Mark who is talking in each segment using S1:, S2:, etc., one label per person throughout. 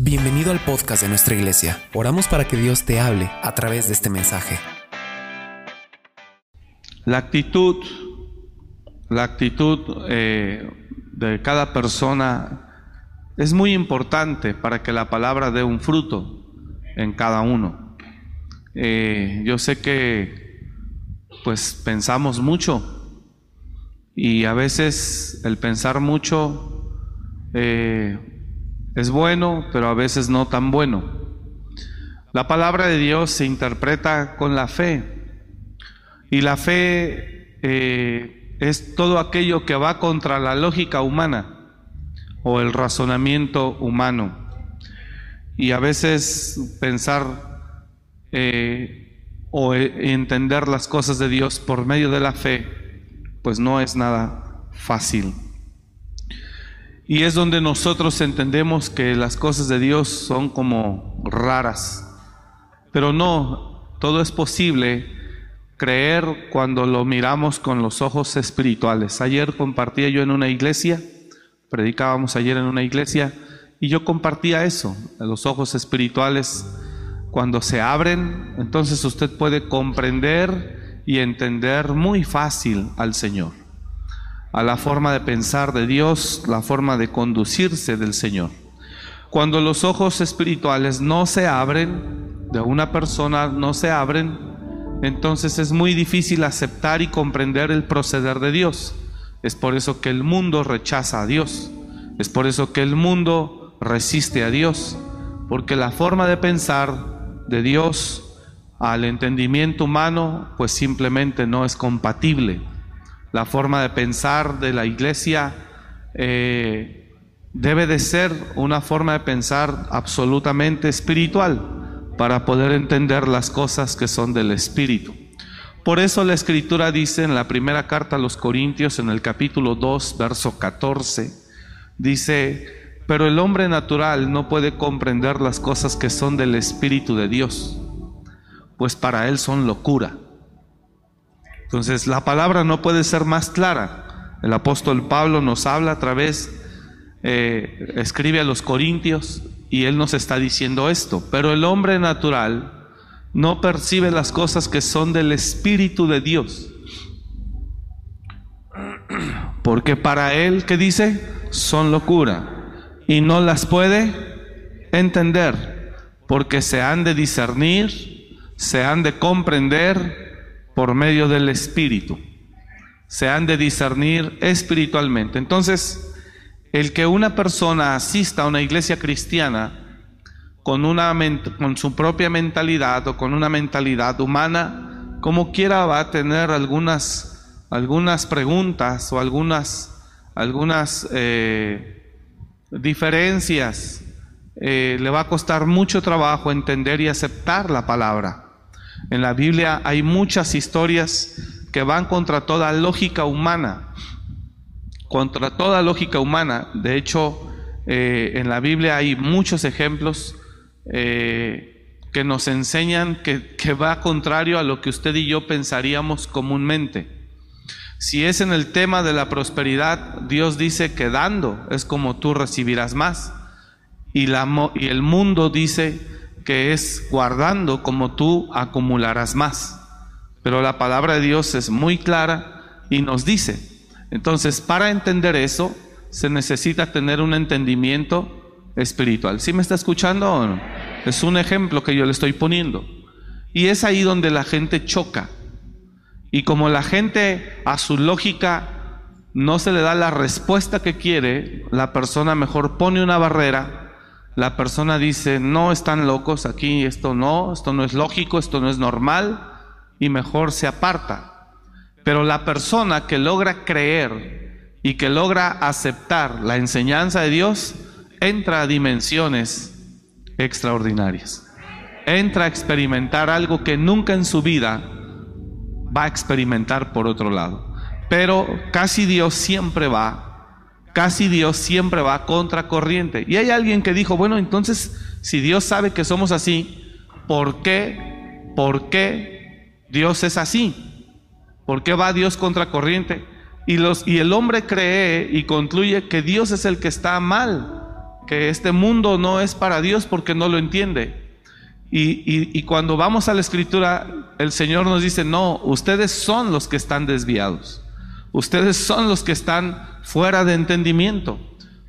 S1: Bienvenido al podcast de nuestra iglesia. Oramos para que Dios te hable a través de este mensaje.
S2: La actitud, la actitud eh, de cada persona es muy importante para que la palabra dé un fruto en cada uno. Eh, yo sé que pues pensamos mucho y a veces el pensar mucho eh, es bueno, pero a veces no tan bueno. La palabra de Dios se interpreta con la fe. Y la fe eh, es todo aquello que va contra la lógica humana o el razonamiento humano. Y a veces pensar eh, o e, entender las cosas de Dios por medio de la fe, pues no es nada fácil. Y es donde nosotros entendemos que las cosas de Dios son como raras. Pero no, todo es posible creer cuando lo miramos con los ojos espirituales. Ayer compartía yo en una iglesia, predicábamos ayer en una iglesia, y yo compartía eso, los ojos espirituales, cuando se abren, entonces usted puede comprender y entender muy fácil al Señor a la forma de pensar de Dios, la forma de conducirse del Señor. Cuando los ojos espirituales no se abren, de una persona no se abren, entonces es muy difícil aceptar y comprender el proceder de Dios. Es por eso que el mundo rechaza a Dios. Es por eso que el mundo resiste a Dios. Porque la forma de pensar de Dios al entendimiento humano pues simplemente no es compatible la forma de pensar de la iglesia eh, debe de ser una forma de pensar absolutamente espiritual para poder entender las cosas que son del espíritu. Por eso la escritura dice en la primera carta a los Corintios, en el capítulo 2, verso 14, dice, pero el hombre natural no puede comprender las cosas que son del Espíritu de Dios, pues para él son locura entonces la palabra no puede ser más clara. El apóstol Pablo nos habla a través, eh, escribe a los Corintios y él nos está diciendo esto. Pero el hombre natural no percibe las cosas que son del Espíritu de Dios. Porque para él, ¿qué dice? Son locura. Y no las puede entender. Porque se han de discernir, se han de comprender por medio del Espíritu. Se han de discernir espiritualmente. Entonces, el que una persona asista a una iglesia cristiana con, una, con su propia mentalidad o con una mentalidad humana, como quiera va a tener algunas, algunas preguntas o algunas, algunas eh, diferencias. Eh, le va a costar mucho trabajo entender y aceptar la palabra. En la Biblia hay muchas historias que van contra toda lógica humana, contra toda lógica humana. De hecho, eh, en la Biblia hay muchos ejemplos eh, que nos enseñan que, va contrario a lo que usted y yo pensaríamos comúnmente. Si es en el tema de la prosperidad, Dios dice que dando es como tú recibirás más. Y, y el mundo dice que es guardando como tú acumularás más. Pero la palabra de Dios es muy clara y nos dice, entonces para entender eso se necesita tener un entendimiento espiritual. ¿Sí me está escuchando o no? Es un ejemplo que yo le estoy poniendo. Y es ahí donde la gente choca. Y como la gente a su lógica no se le da la respuesta que quiere, la persona mejor pone una barrera la persona dice, no están locos aquí, esto no, esto no es lógico, esto no es normal, y mejor se aparta. Pero la persona que logra creer y que logra aceptar la enseñanza de Dios, entra a dimensiones extraordinarias. Entra a experimentar algo que nunca en su vida va a experimentar por otro lado. Pero casi Dios siempre va Casi Dios siempre va contra corriente. Y hay alguien que dijo, bueno, entonces, si Dios sabe que somos así, ¿por qué? ¿Por qué Dios es así? ¿Por qué va Dios contra corriente? Y, los, y el hombre cree y concluye que Dios es el que está mal, que este mundo no es para Dios porque no lo entiende. Y, y, cuando vamos a la escritura, el Señor nos dice, no, ustedes son los que están desviados. Ustedes son los que están fuera de entendimiento.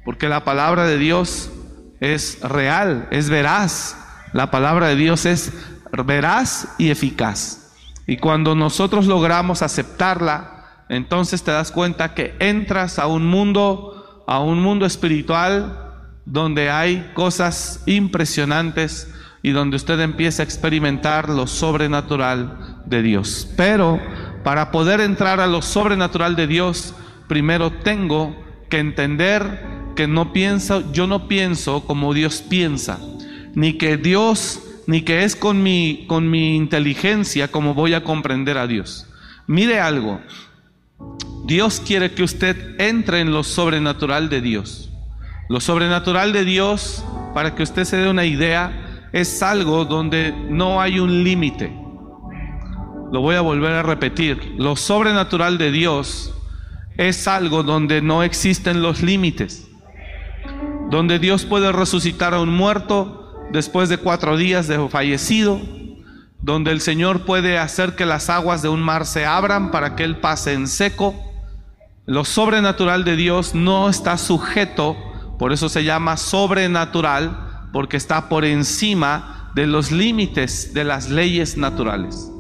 S2: Porque la palabra de Dios es real, es veraz. La palabra de Dios es veraz y eficaz. Y cuando nosotros logramos aceptarla, entonces te das cuenta que entras a un mundo, a un mundo espiritual donde hay cosas impresionantes y donde usted empieza a experimentar lo sobrenatural de Dios. Pero para poder entrar a lo sobrenatural de Dios, primero tengo que entender que no pienso, yo no pienso como Dios piensa, ni que Dios, ni que es con mi, con mi inteligencia como voy a comprender a Dios. Mire algo, Dios quiere que usted entre en lo sobrenatural de Dios. Lo sobrenatural de Dios, para que usted se dé una idea, es algo donde no hay un límite. Lo voy a volver a repetir. Lo sobrenatural de Dios es algo donde no existen los límites. Donde Dios puede resucitar a un muerto después de cuatro días de fallecido. Donde el Señor puede hacer que las aguas de un mar se abran para que Él pase en seco. Lo sobrenatural de Dios no está sujeto, por eso se llama sobrenatural, porque está por encima de los límites de las leyes naturales.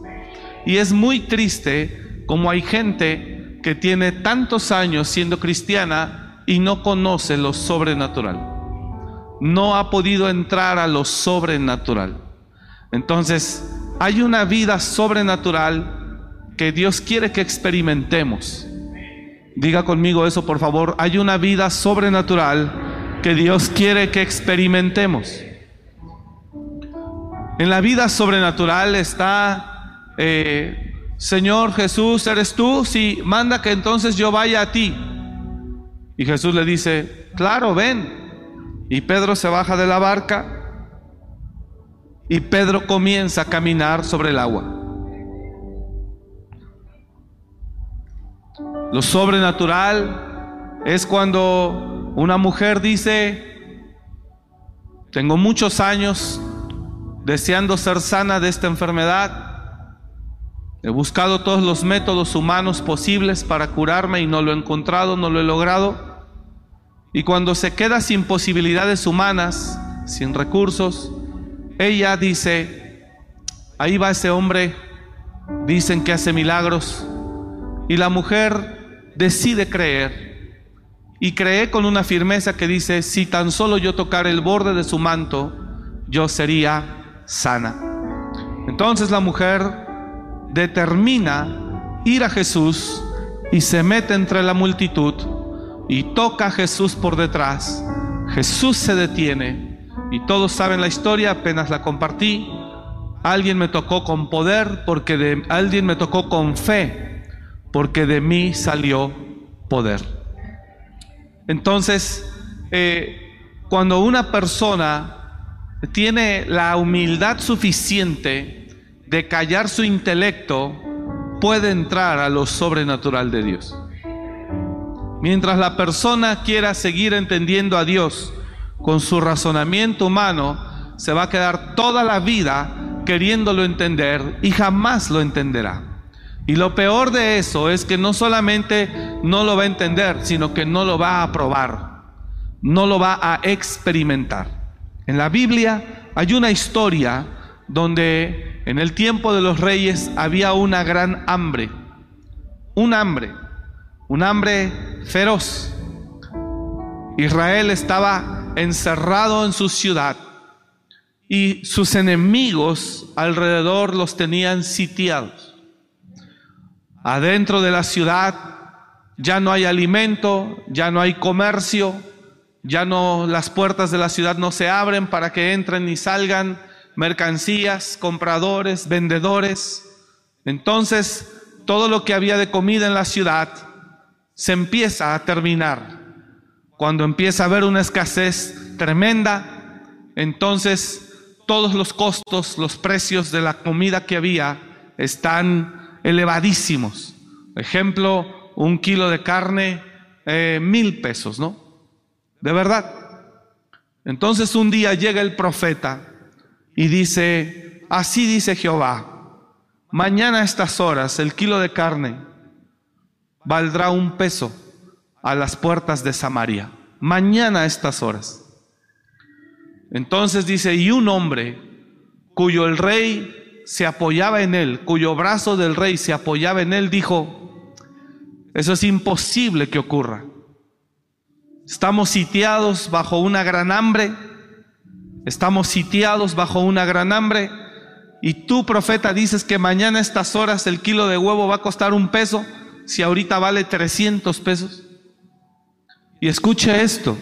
S2: Y es muy triste como hay gente que tiene tantos años siendo cristiana y no conoce lo sobrenatural. No ha podido entrar a lo sobrenatural. Entonces, hay una vida sobrenatural que Dios quiere que experimentemos. Diga conmigo eso, por favor. Hay una vida sobrenatural que Dios quiere que experimentemos. En la vida sobrenatural está, eh, Señor Jesús, ¿eres tú? Si manda que entonces yo vaya a ti. Y Jesús le dice, claro, ven. Y Pedro se baja de la barca y Pedro comienza a caminar sobre el agua. Lo sobrenatural es cuando una mujer dice, tengo muchos años deseando ser sana de esta enfermedad. He buscado todos los métodos humanos posibles para curarme y no lo he encontrado, no lo he logrado. Y cuando se queda sin posibilidades humanas, sin recursos, ella dice, ahí va ese hombre, dicen que hace milagros. Y la mujer decide creer y cree con una firmeza que dice, si tan solo yo tocar el borde de su manto, yo sería sana. Entonces la mujer determina ir a Jesús y se mete entre la multitud y toca a Jesús por detrás. Jesús se detiene y todos saben la historia, apenas la compartí. Alguien me tocó con poder porque alguien me tocó con fe, porque de mí salió poder. Entonces, eh, cuando una persona tiene la humildad suficiente de callar su intelecto, puede entrar a lo sobrenatural de Dios. Mientras la persona quiera seguir entendiendo a Dios con su razonamiento humano, se va a quedar toda la vida queriéndolo entender y jamás lo entenderá. Y lo peor de eso es que no solamente no lo va a entender, sino que no lo va a probar, no lo va a experimentar. En la Biblia hay una historia donde en el tiempo de los reyes había una gran hambre, un hambre, un hambre feroz. Israel estaba encerrado en su ciudad y sus enemigos alrededor los tenían sitiados. Adentro de la ciudad ya no hay alimento, ya no hay comercio, ya no las puertas de la ciudad no se abren para que entren y salgan mercancías, compradores, vendedores. Entonces, todo lo que había de comida en la ciudad se empieza a terminar. Cuando empieza a haber una escasez tremenda, entonces todos los costos, los precios de la comida que había están elevadísimos. Ejemplo, un kilo de carne, eh, mil pesos, ¿no? De verdad. Entonces un día llega el profeta y dice, así dice Jehová, mañana a estas horas el kilo de carne valdrá un peso a las puertas de Samaria. Mañana a estas horas. Entonces dice, y un hombre cuyo el rey se apoyaba en él, cuyo brazo del rey se apoyaba en él, dijo, eso es imposible que ocurra. Estamos sitiados bajo una gran hambre, estamos sitiados bajo una gran hambre, y tú, profeta, dices que mañana a estas horas el kilo de huevo va a costar un peso, si ahorita vale 300 pesos. Y escuche esto,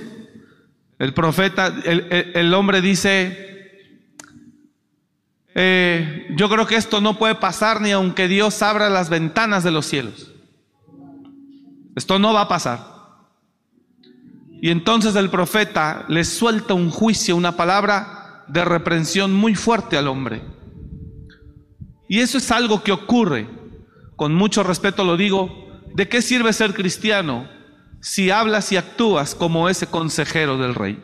S2: el profeta, el, el hombre dice, eh, yo creo que esto no puede pasar ni aunque Dios abra las ventanas de los cielos. Esto no va a pasar. Y entonces el profeta le suelta un juicio, una palabra de reprensión muy fuerte al hombre. Y eso es algo que ocurre, con mucho respeto lo digo, ¿de qué sirve ser cristiano si hablas y actúas como ese consejero del rey?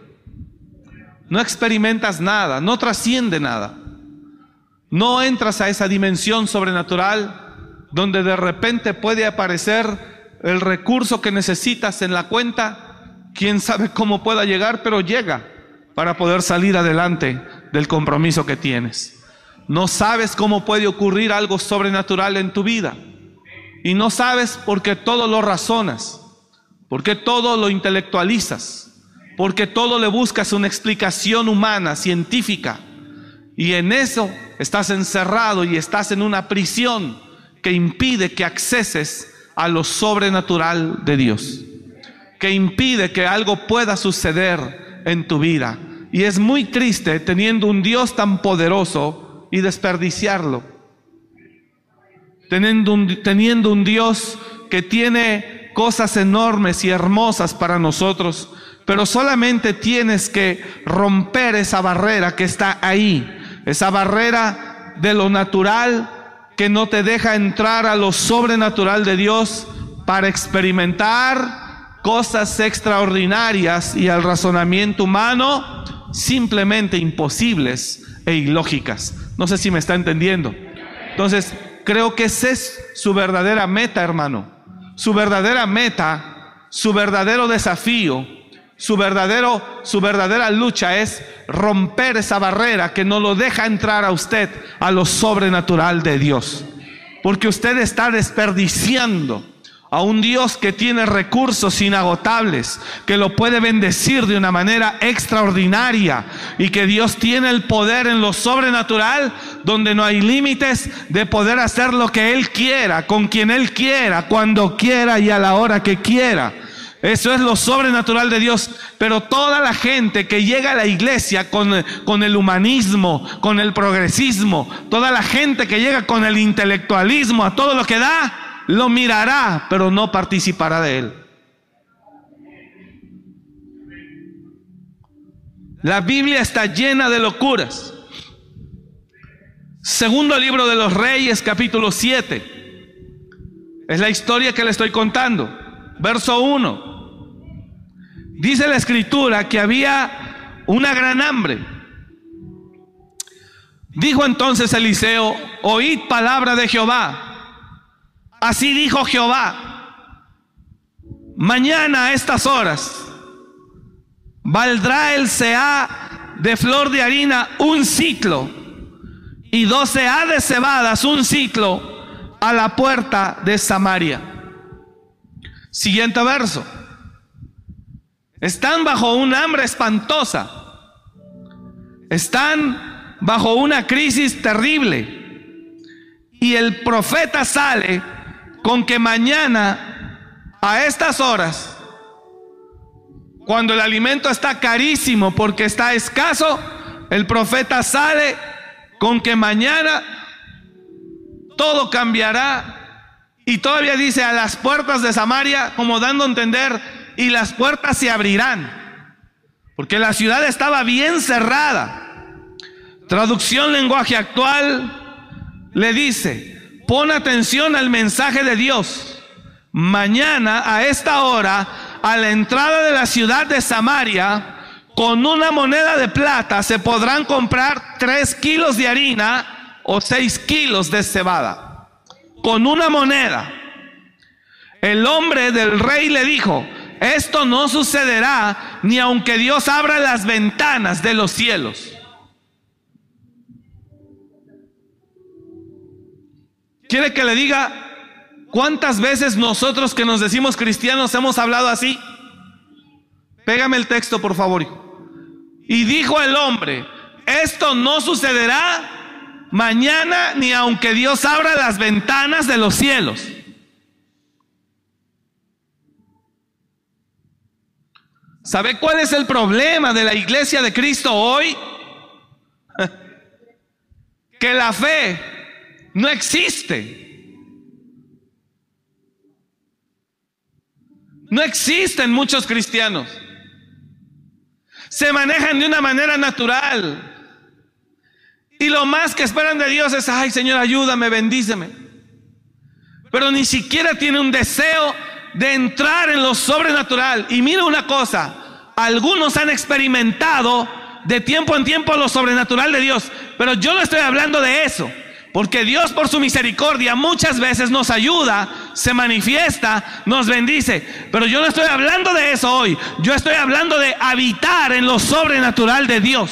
S2: No experimentas nada, no trasciende nada. No entras a esa dimensión sobrenatural donde de repente puede aparecer el recurso que necesitas en la cuenta. Quién sabe cómo pueda llegar, pero llega para poder salir adelante del compromiso que tienes. No sabes cómo puede ocurrir algo sobrenatural en tu vida. Y no sabes porque todo lo razonas, porque todo lo intelectualizas, porque todo le buscas una explicación humana, científica. Y en eso estás encerrado y estás en una prisión que impide que acceses a lo sobrenatural de Dios, que impide que algo pueda suceder en tu vida. Y es muy triste teniendo un Dios tan poderoso y desperdiciarlo. Teniendo un, teniendo un Dios que tiene cosas enormes y hermosas para nosotros, pero solamente tienes que romper esa barrera que está ahí esa barrera de lo natural que no te deja entrar a lo sobrenatural de Dios para experimentar cosas extraordinarias y al razonamiento humano simplemente imposibles e ilógicas. No sé si me está entendiendo. Entonces, creo que esa es su verdadera meta, hermano. Su verdadera meta, su verdadero desafío su, verdadero, su verdadera lucha es romper esa barrera que no lo deja entrar a usted a lo sobrenatural de Dios. Porque usted está desperdiciando a un Dios que tiene recursos inagotables, que lo puede bendecir de una manera extraordinaria y que Dios tiene el poder en lo sobrenatural donde no hay límites de poder hacer lo que Él quiera, con quien Él quiera, cuando quiera y a la hora que quiera. Eso es lo sobrenatural de Dios. Pero toda la gente que llega a la iglesia con, con, el humanismo, con el progresismo, toda la gente que llega con el intelectualismo, a todo lo que da, lo mirará, pero no participará de él. La Biblia está llena de locuras. Segundo libro de los Reyes, capítulo 7. Es la historia que le estoy contando. Verso 1. Dice la escritura que había una gran hambre. Dijo entonces Eliseo, oíd palabra de Jehová. Así dijo Jehová, mañana a estas horas valdrá el sea de flor de harina un ciclo y doce de cebadas un ciclo a la puerta de Samaria. Siguiente verso. Están bajo un hambre espantosa. Están bajo una crisis terrible. Y el profeta sale con que mañana, a estas horas, cuando el alimento está carísimo porque está escaso, el profeta sale con que mañana todo cambiará. Y todavía dice a las puertas de Samaria, como dando a entender, y las puertas se abrirán. Porque la ciudad estaba bien cerrada. Traducción lenguaje actual le dice, pon atención al mensaje de Dios. Mañana a esta hora, a la entrada de la ciudad de Samaria, con una moneda de plata se podrán comprar tres kilos de harina o seis kilos de cebada. Con una moneda. El hombre del rey le dijo, esto no sucederá ni aunque Dios abra las ventanas de los cielos. ¿Quiere que le diga cuántas veces nosotros que nos decimos cristianos hemos hablado así? Pégame el texto, por favor. Y dijo el hombre, esto no sucederá mañana ni aunque Dios abra las ventanas de los cielos. ¿Sabe cuál es el problema de la iglesia de Cristo hoy? Que la fe no existe. No existen muchos cristianos se manejan de una manera natural. Y lo más que esperan de Dios es, ay Señor, ayúdame, bendíceme. Pero ni siquiera tiene un deseo de entrar en lo sobrenatural. Y mira una cosa, algunos han experimentado de tiempo en tiempo lo sobrenatural de Dios, pero yo no estoy hablando de eso. Porque Dios por su misericordia muchas veces nos ayuda, se manifiesta, nos bendice. Pero yo no estoy hablando de eso hoy. Yo estoy hablando de habitar en lo sobrenatural de Dios.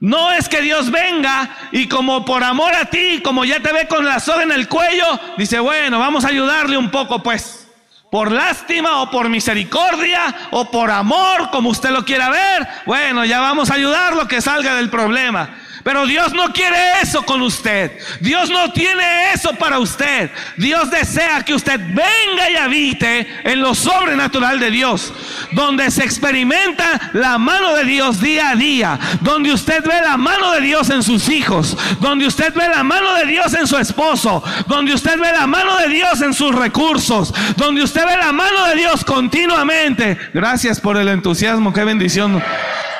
S2: No es que Dios venga y como por amor a ti, como ya te ve con la soga en el cuello, dice, bueno, vamos a ayudarle un poco pues. Por lástima o por misericordia o por amor, como usted lo quiera ver, bueno, ya vamos a ayudarlo que salga del problema. Pero Dios no quiere eso con usted. Dios no tiene eso para usted. Dios desea que usted venga y habite en lo sobrenatural de Dios. Donde se experimenta la mano de Dios día a día. Donde usted ve la mano de Dios en sus hijos. Donde usted ve la mano de Dios en su esposo. Donde usted ve la mano de Dios en sus recursos. Donde usted ve la mano de Dios continuamente. Gracias por el entusiasmo. Qué bendición.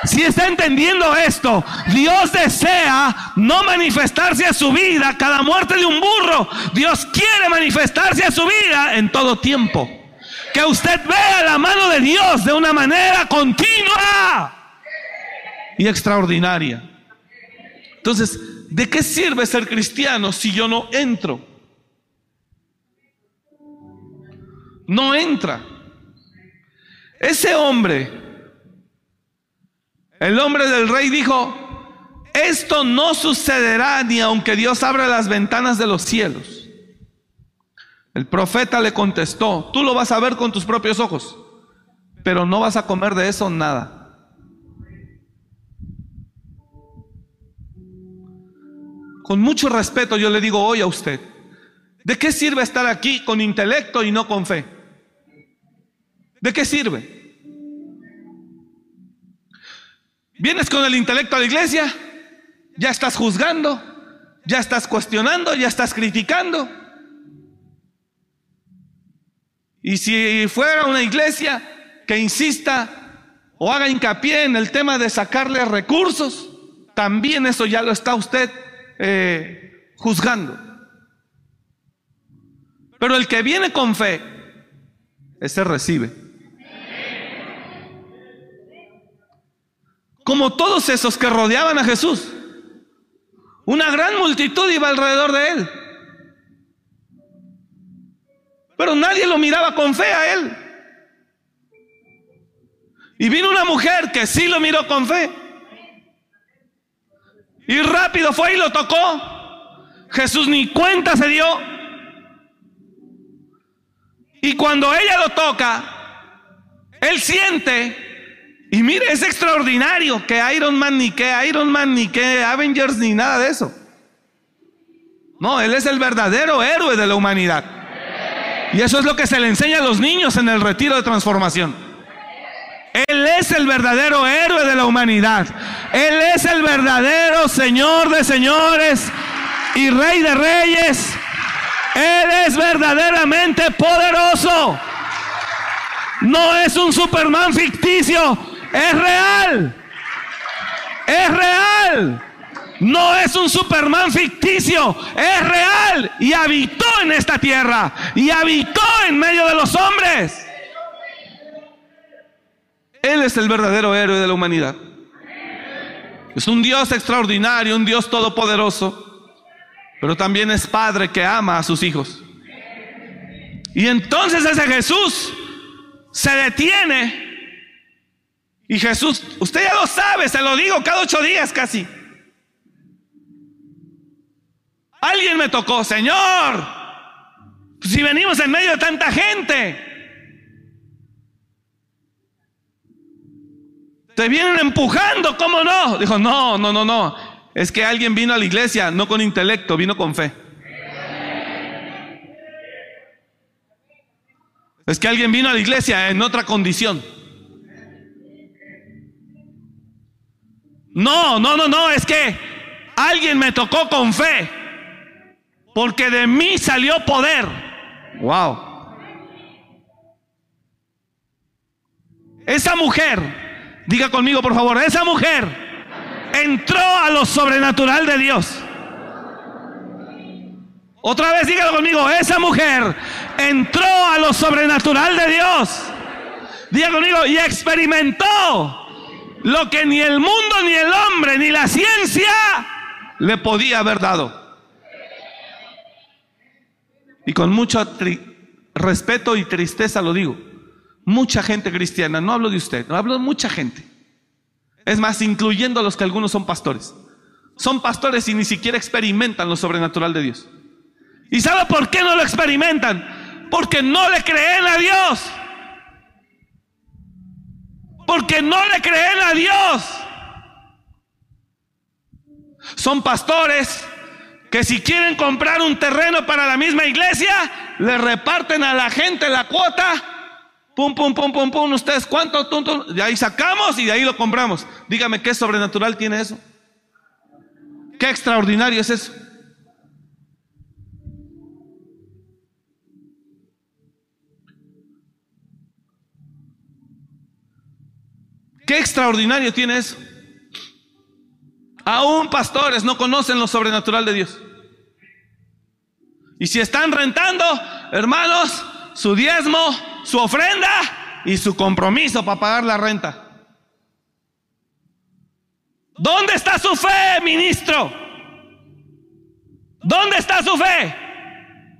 S2: Si está entendiendo esto, Dios desea no manifestarse a su vida cada muerte de un burro. Dios quiere manifestarse a su vida en todo tiempo. Que usted vea la mano de Dios de una manera continua y extraordinaria. Entonces, ¿de qué sirve ser cristiano si yo no entro? No entra. Ese hombre el hombre del rey dijo, esto no sucederá ni aunque Dios abra las ventanas de los cielos. El profeta le contestó, tú lo vas a ver con tus propios ojos, pero no vas a comer de eso nada. Con mucho respeto yo le digo hoy a usted, ¿de qué sirve estar aquí con intelecto y no con fe? ¿De qué sirve? Vienes con el intelecto a la iglesia, ya estás juzgando, ya estás cuestionando, ya estás criticando. Y si fuera una iglesia que insista o haga hincapié en el tema de sacarle recursos, también eso ya lo está usted eh, juzgando. Pero el que viene con fe, ese recibe. Como todos esos que rodeaban a Jesús. Una gran multitud iba alrededor de él. Pero nadie lo miraba con fe a él. Y vino una mujer que sí lo miró con fe. Y rápido fue y lo tocó. Jesús ni cuenta se dio. Y cuando ella lo toca, él siente y mire, es extraordinario que Iron Man ni que Iron Man ni que Avengers ni nada de eso. No, Él es el verdadero héroe de la humanidad. Y eso es lo que se le enseña a los niños en el retiro de transformación. Él es el verdadero héroe de la humanidad. Él es el verdadero Señor de señores y Rey de reyes. Él es verdaderamente poderoso. No es un Superman ficticio. Es real. Es real. No es un Superman ficticio, es real y habitó en esta tierra y habitó en medio de los hombres. Él es el verdadero héroe de la humanidad. Es un Dios extraordinario, un Dios todopoderoso, pero también es Padre que ama a sus hijos. Y entonces ese Jesús se detiene. Y Jesús, usted ya lo sabe, se lo digo cada ocho días casi. Alguien me tocó, Señor. Si venimos en medio de tanta gente. Te vienen empujando, ¿cómo no? Dijo, no, no, no, no. Es que alguien vino a la iglesia, no con intelecto, vino con fe. Es que alguien vino a la iglesia en otra condición. No, no, no, no, es que alguien me tocó con fe. Porque de mí salió poder. Wow. Esa mujer, diga conmigo por favor, esa mujer entró a lo sobrenatural de Dios. Otra vez dígalo conmigo, esa mujer entró a lo sobrenatural de Dios. Diga conmigo, y experimentó lo que ni el mundo, ni el hombre, ni la ciencia le podía haber dado. Y con mucho respeto y tristeza lo digo. Mucha gente cristiana, no hablo de usted, no hablo de mucha gente. Es más, incluyendo a los que algunos son pastores. Son pastores y ni siquiera experimentan lo sobrenatural de Dios. ¿Y sabe por qué no lo experimentan? Porque no le creen a Dios. Porque no le creen a Dios. Son pastores que si quieren comprar un terreno para la misma iglesia, le reparten a la gente la cuota. Pum, pum, pum, pum, pum. Ustedes cuánto, De ahí sacamos y de ahí lo compramos. Dígame qué sobrenatural tiene eso. Qué extraordinario es eso. Qué extraordinario tiene eso. Aún pastores no conocen lo sobrenatural de Dios. Y si están rentando, hermanos, su diezmo, su ofrenda y su compromiso para pagar la renta. ¿Dónde está su fe, ministro? ¿Dónde está su fe?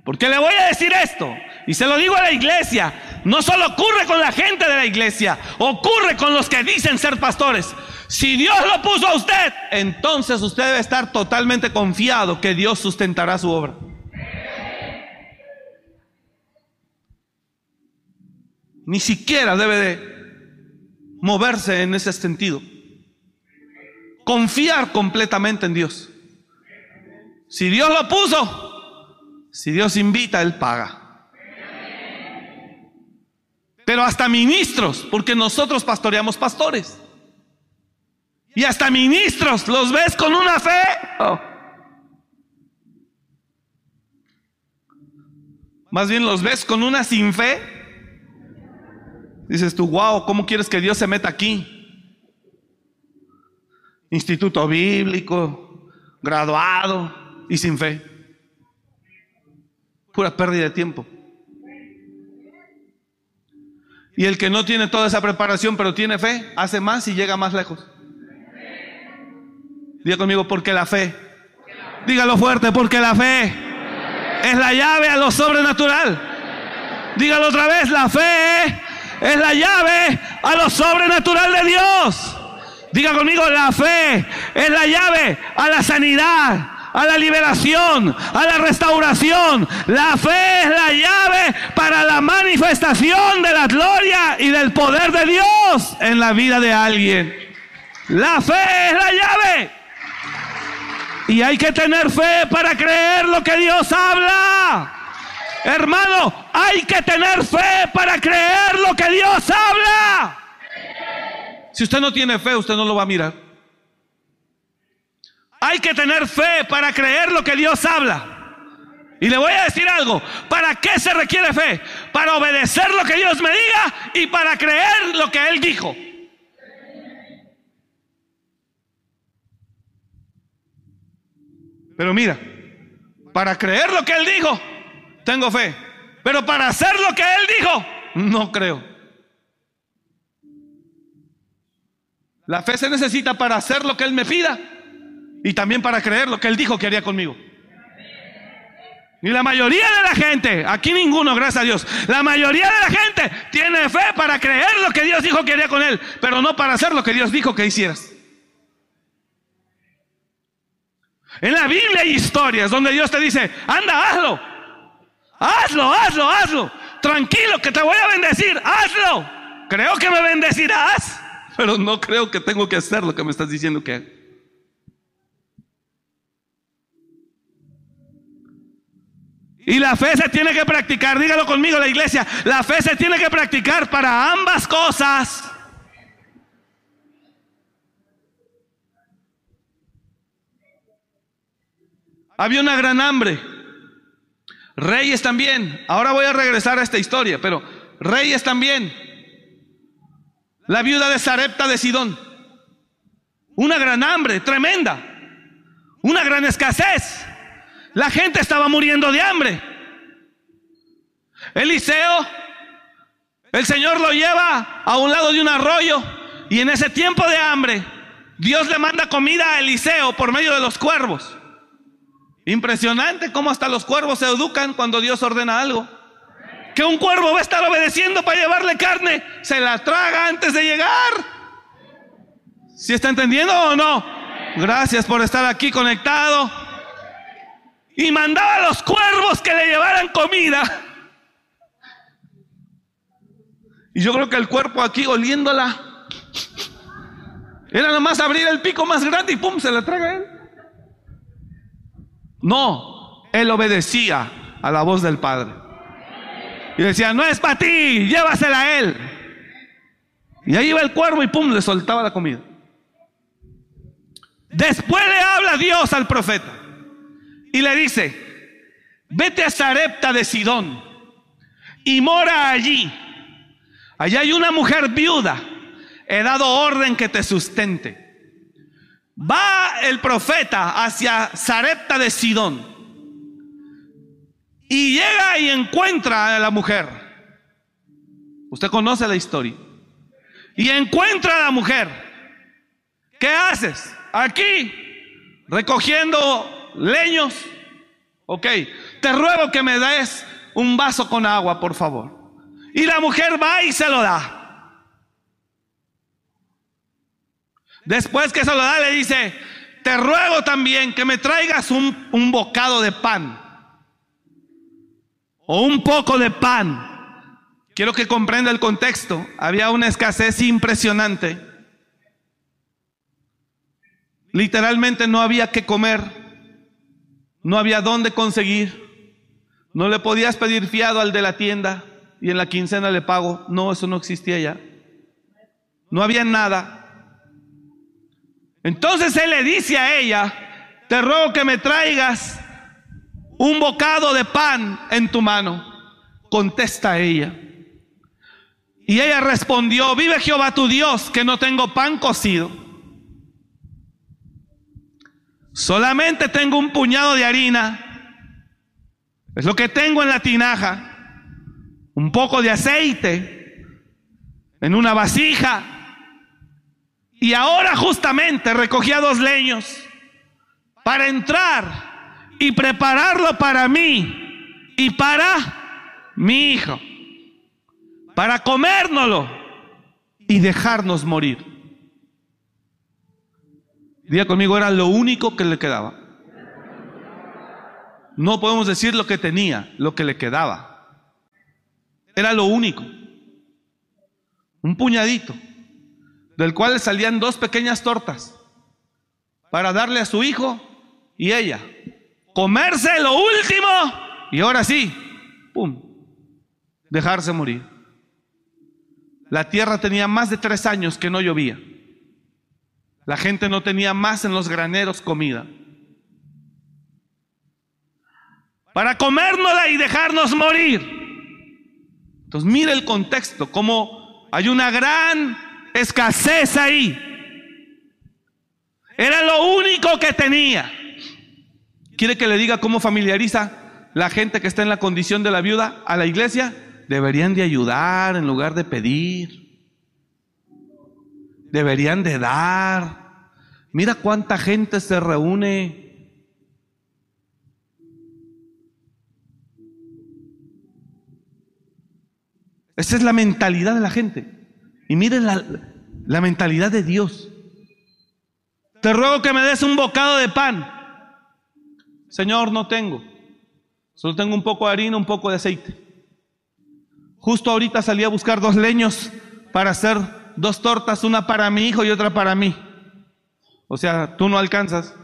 S2: Porque le voy a decir esto, y se lo digo a la iglesia, no solo ocurre con la gente de la iglesia, ocurre con los que dicen ser pastores. Si Dios lo puso a usted, entonces usted debe estar totalmente confiado que Dios sustentará su obra. Ni siquiera debe de moverse en ese sentido. Confiar completamente en Dios. Si Dios lo puso, si Dios invita, Él paga pero hasta ministros, porque nosotros pastoreamos pastores. Y hasta ministros, ¿los ves con una fe? Oh. Más bien los ves con una sin fe. Dices tú, wow, ¿cómo quieres que Dios se meta aquí? Instituto bíblico, graduado y sin fe. Pura pérdida de tiempo. Y el que no tiene toda esa preparación, pero tiene fe, hace más y llega más lejos. Diga conmigo, porque la fe. Dígalo fuerte, porque la fe es la llave a lo sobrenatural. Dígalo otra vez, la fe es la llave a lo sobrenatural de Dios. Diga conmigo, la fe es la llave a la sanidad, a la liberación, a la restauración. La fe es la llave para la manifestación de la gloria y del poder de Dios en la vida de alguien. La fe es la llave. Y hay que tener fe para creer lo que Dios habla. Hermano, hay que tener fe para creer lo que Dios habla. Si usted no tiene fe, usted no lo va a mirar. Hay que tener fe para creer lo que Dios habla. Y le voy a decir algo, ¿para qué se requiere fe? Para obedecer lo que Dios me diga y para creer lo que Él dijo. Pero mira, para creer lo que Él dijo, tengo fe. Pero para hacer lo que Él dijo, no creo. La fe se necesita para hacer lo que Él me pida y también para creer lo que Él dijo que haría conmigo. Y la mayoría de la gente, aquí ninguno, gracias a Dios, la mayoría de la gente tiene fe para creer lo que Dios dijo que haría con Él, pero no para hacer lo que Dios dijo que hicieras. En la Biblia hay historias donde Dios te dice, anda, hazlo, hazlo, hazlo, hazlo, tranquilo que te voy a bendecir, hazlo. Creo que me bendecirás, pero no creo que tengo que hacer lo que me estás diciendo que haga. Y la fe se tiene que practicar, dígalo conmigo la iglesia, la fe se tiene que practicar para ambas cosas. Había una gran hambre. Reyes también. Ahora voy a regresar a esta historia, pero reyes también. La viuda de Sarepta de Sidón. Una gran hambre, tremenda. Una gran escasez. La gente estaba muriendo de hambre. Eliseo, el Señor lo lleva a un lado de un arroyo y en ese tiempo de hambre, Dios le manda comida a Eliseo por medio de los cuervos. Impresionante cómo hasta los cuervos se educan cuando Dios ordena algo. Que un cuervo va a estar obedeciendo para llevarle carne, se la traga antes de llegar. ¿Sí está entendiendo o no? Gracias por estar aquí conectado. Y mandaba a los cuervos que le llevaran comida. Y yo creo que el cuerpo aquí oliéndola. Era nomás abrir el pico más grande y pum, se la traga él. No, él obedecía a la voz del Padre. Y decía, no es para ti, llévasela a él. Y ahí iba el cuervo y pum, le soltaba la comida. Después le habla Dios al profeta y le dice, vete a Sarepta de Sidón y mora allí. Allá hay una mujer viuda, he dado orden que te sustente. Va el profeta hacia Sarepta de Sidón y llega y encuentra a la mujer. Usted conoce la historia. Y encuentra a la mujer. ¿Qué haces? Aquí, recogiendo leños. Ok, te ruego que me des un vaso con agua, por favor. Y la mujer va y se lo da. Después que se lo da, le dice, te ruego también que me traigas un, un bocado de pan. O un poco de pan. Quiero que comprenda el contexto. Había una escasez impresionante. Literalmente no había que comer. No había dónde conseguir. No le podías pedir fiado al de la tienda y en la quincena le pago. No, eso no existía ya. No había nada. Entonces él le dice a ella, te ruego que me traigas un bocado de pan en tu mano. Contesta ella. Y ella respondió, vive Jehová tu Dios, que no tengo pan cocido. Solamente tengo un puñado de harina. Es lo que tengo en la tinaja. Un poco de aceite en una vasija y ahora justamente recogía dos leños para entrar y prepararlo para mí y para mi hijo, para comérnoslo y dejarnos morir. Día conmigo era lo único que le quedaba. No podemos decir lo que tenía, lo que le quedaba. Era lo único. Un puñadito del cual salían dos pequeñas tortas para darle a su hijo y ella. Comerse lo último y ahora sí, ¡pum!, dejarse morir. La tierra tenía más de tres años que no llovía. La gente no tenía más en los graneros comida. Para comérnosla y dejarnos morir. Entonces mire el contexto, como hay una gran escasez ahí. Era lo único que tenía. ¿Quiere que le diga cómo familiariza la gente que está en la condición de la viuda a la iglesia? Deberían de ayudar en lugar de pedir. Deberían de dar. Mira cuánta gente se reúne. Esa es la mentalidad de la gente. Y miren la, la mentalidad de Dios. Te ruego que me des un bocado de pan. Señor, no tengo. Solo tengo un poco de harina, un poco de aceite. Justo ahorita salí a buscar dos leños para hacer dos tortas, una para mi hijo y otra para mí. O sea, tú no alcanzas.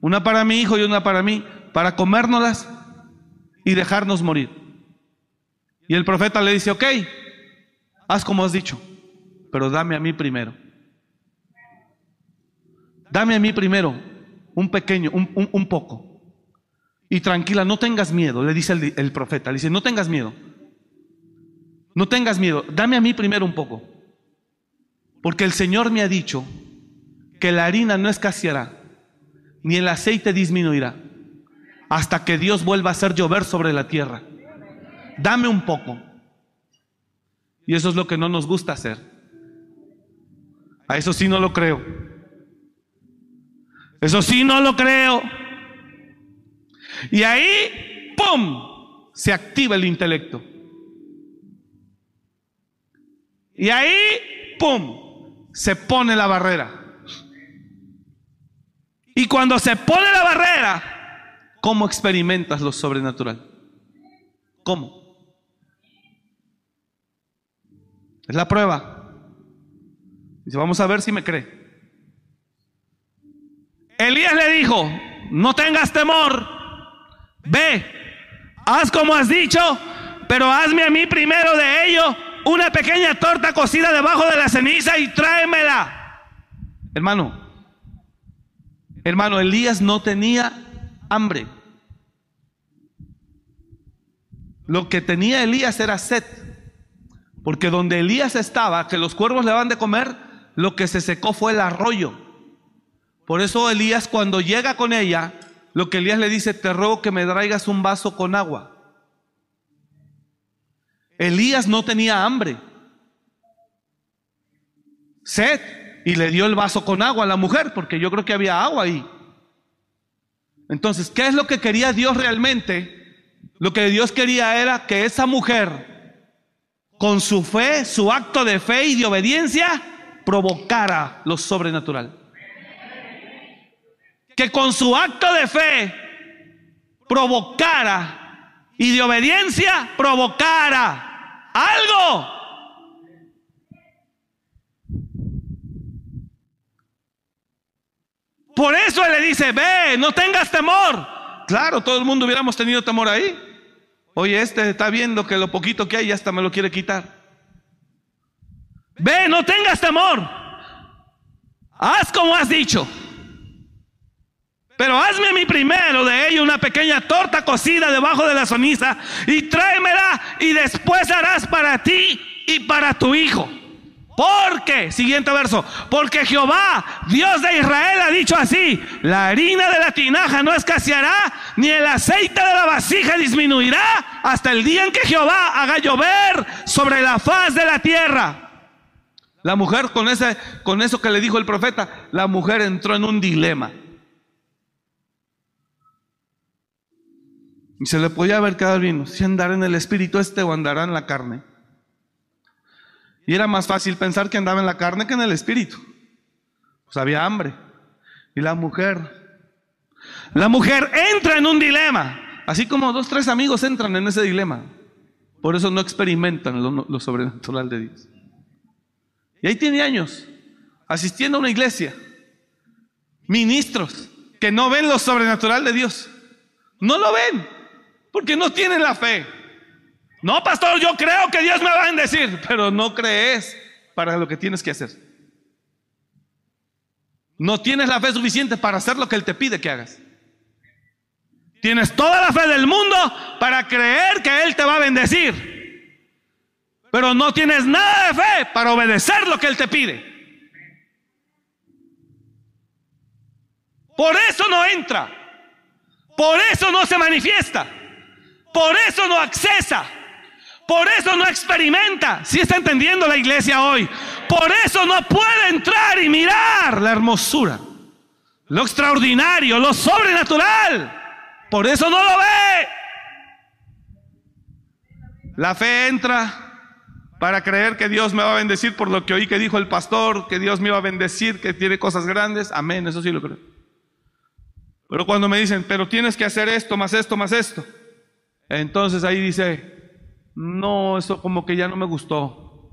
S2: Una para mi hijo y una para mí, para comérnoslas y dejarnos morir. Y el profeta le dice, ok, haz como has dicho, pero dame a mí primero. Dame a mí primero un pequeño, un, poco. Y tranquila, no tengas miedo, le dice el, el profeta, le dice, no tengas miedo. No tengas miedo, dame a mí primero un poco. Porque el Señor me ha dicho que la harina no escaseará, ni el aceite disminuirá, hasta que Dios vuelva a hacer llover sobre la tierra. Dame un poco. Y eso es lo que no nos gusta hacer. A eso sí no lo creo. Eso sí no lo creo. Y ahí, ¡pum!, se activa el intelecto. Y ahí, ¡pum!, se pone la barrera. Y cuando se pone la barrera, ¿cómo experimentas lo sobrenatural? ¿Cómo? Es la prueba. Dice, vamos a ver si me cree. Elías le dijo, no tengas temor, ve, haz como has dicho, pero hazme a mí primero de ello una pequeña torta cocida debajo de la ceniza y tráemela. Hermano, hermano, Elías no tenía hambre. Lo que tenía Elías era sed. Porque donde Elías estaba, que los cuervos le van de comer, lo que se secó fue el arroyo. Por eso Elías cuando llega con ella, lo que Elías le dice, te ruego que me traigas un vaso con agua. Elías no tenía hambre, sed, y le dio el vaso con agua a la mujer, porque yo creo que había agua ahí. Entonces, ¿qué es lo que quería Dios realmente? Lo que Dios quería era que esa mujer, con su fe, su acto de fe y de obediencia, provocara lo sobrenatural que con su acto de fe provocara y de obediencia provocara algo. Por eso él le dice, ve, no tengas temor. Claro, todo el mundo hubiéramos tenido temor ahí. Oye, este está viendo que lo poquito que hay ya hasta me lo quiere quitar. Ve, no tengas temor. Haz como has dicho. Pero hazme a mí primero de ello una pequeña torta cocida debajo de la ceniza y tráemela y después harás para ti y para tu hijo. Porque, siguiente verso, porque Jehová, Dios de Israel, ha dicho así, la harina de la tinaja no escaseará, ni el aceite de la vasija disminuirá, hasta el día en que Jehová haga llover sobre la faz de la tierra. La mujer, con, ese, con eso que le dijo el profeta, la mujer entró en un dilema. Y se le podía haber quedado bien, si andará en el espíritu este o andará en la carne. Y era más fácil pensar que andaba en la carne que en el espíritu. Pues había hambre. Y la mujer, la mujer entra en un dilema, así como dos, tres amigos entran en ese dilema. Por eso no experimentan lo, lo sobrenatural de Dios. Y ahí tiene años, asistiendo a una iglesia, ministros que no ven lo sobrenatural de Dios. No lo ven. Porque no tienen la fe. No, pastor, yo creo que Dios me va a bendecir, pero no crees para lo que tienes que hacer. No tienes la fe suficiente para hacer lo que Él te pide que hagas. Tienes toda la fe del mundo para creer que Él te va a bendecir. Pero no tienes nada de fe para obedecer lo que Él te pide. Por eso no entra. Por eso no se manifiesta. Por eso no accesa. Por eso no experimenta. Si está entendiendo la iglesia hoy? Por eso no puede entrar y mirar la hermosura, lo extraordinario, lo sobrenatural. Por eso no lo ve. La fe entra para creer que Dios me va a bendecir por lo que oí que dijo el pastor, que Dios me va a bendecir, que tiene cosas grandes. Amén, eso sí lo creo. Pero cuando me dicen, pero tienes que hacer esto, más esto, más esto, entonces ahí dice, no, eso como que ya no me gustó.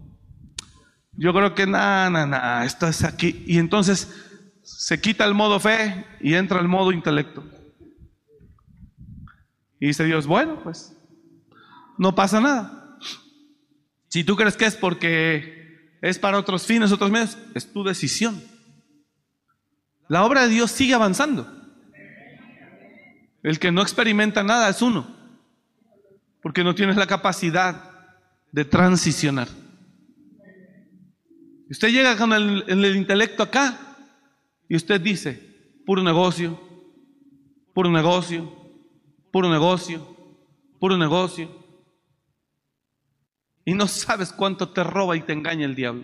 S2: Yo creo que nada, nada, nada, esto es aquí. Y entonces se quita el modo fe y entra el modo intelecto. Y dice Dios, bueno, pues no pasa nada. Si tú crees que es porque es para otros fines, otros medios, es tu decisión. La obra de Dios sigue avanzando. El que no experimenta nada es uno, porque no tienes la capacidad de transicionar. Usted llega con el, el intelecto acá y usted dice, puro negocio, puro negocio, puro negocio, puro negocio y no sabes cuánto te roba y te engaña el diablo.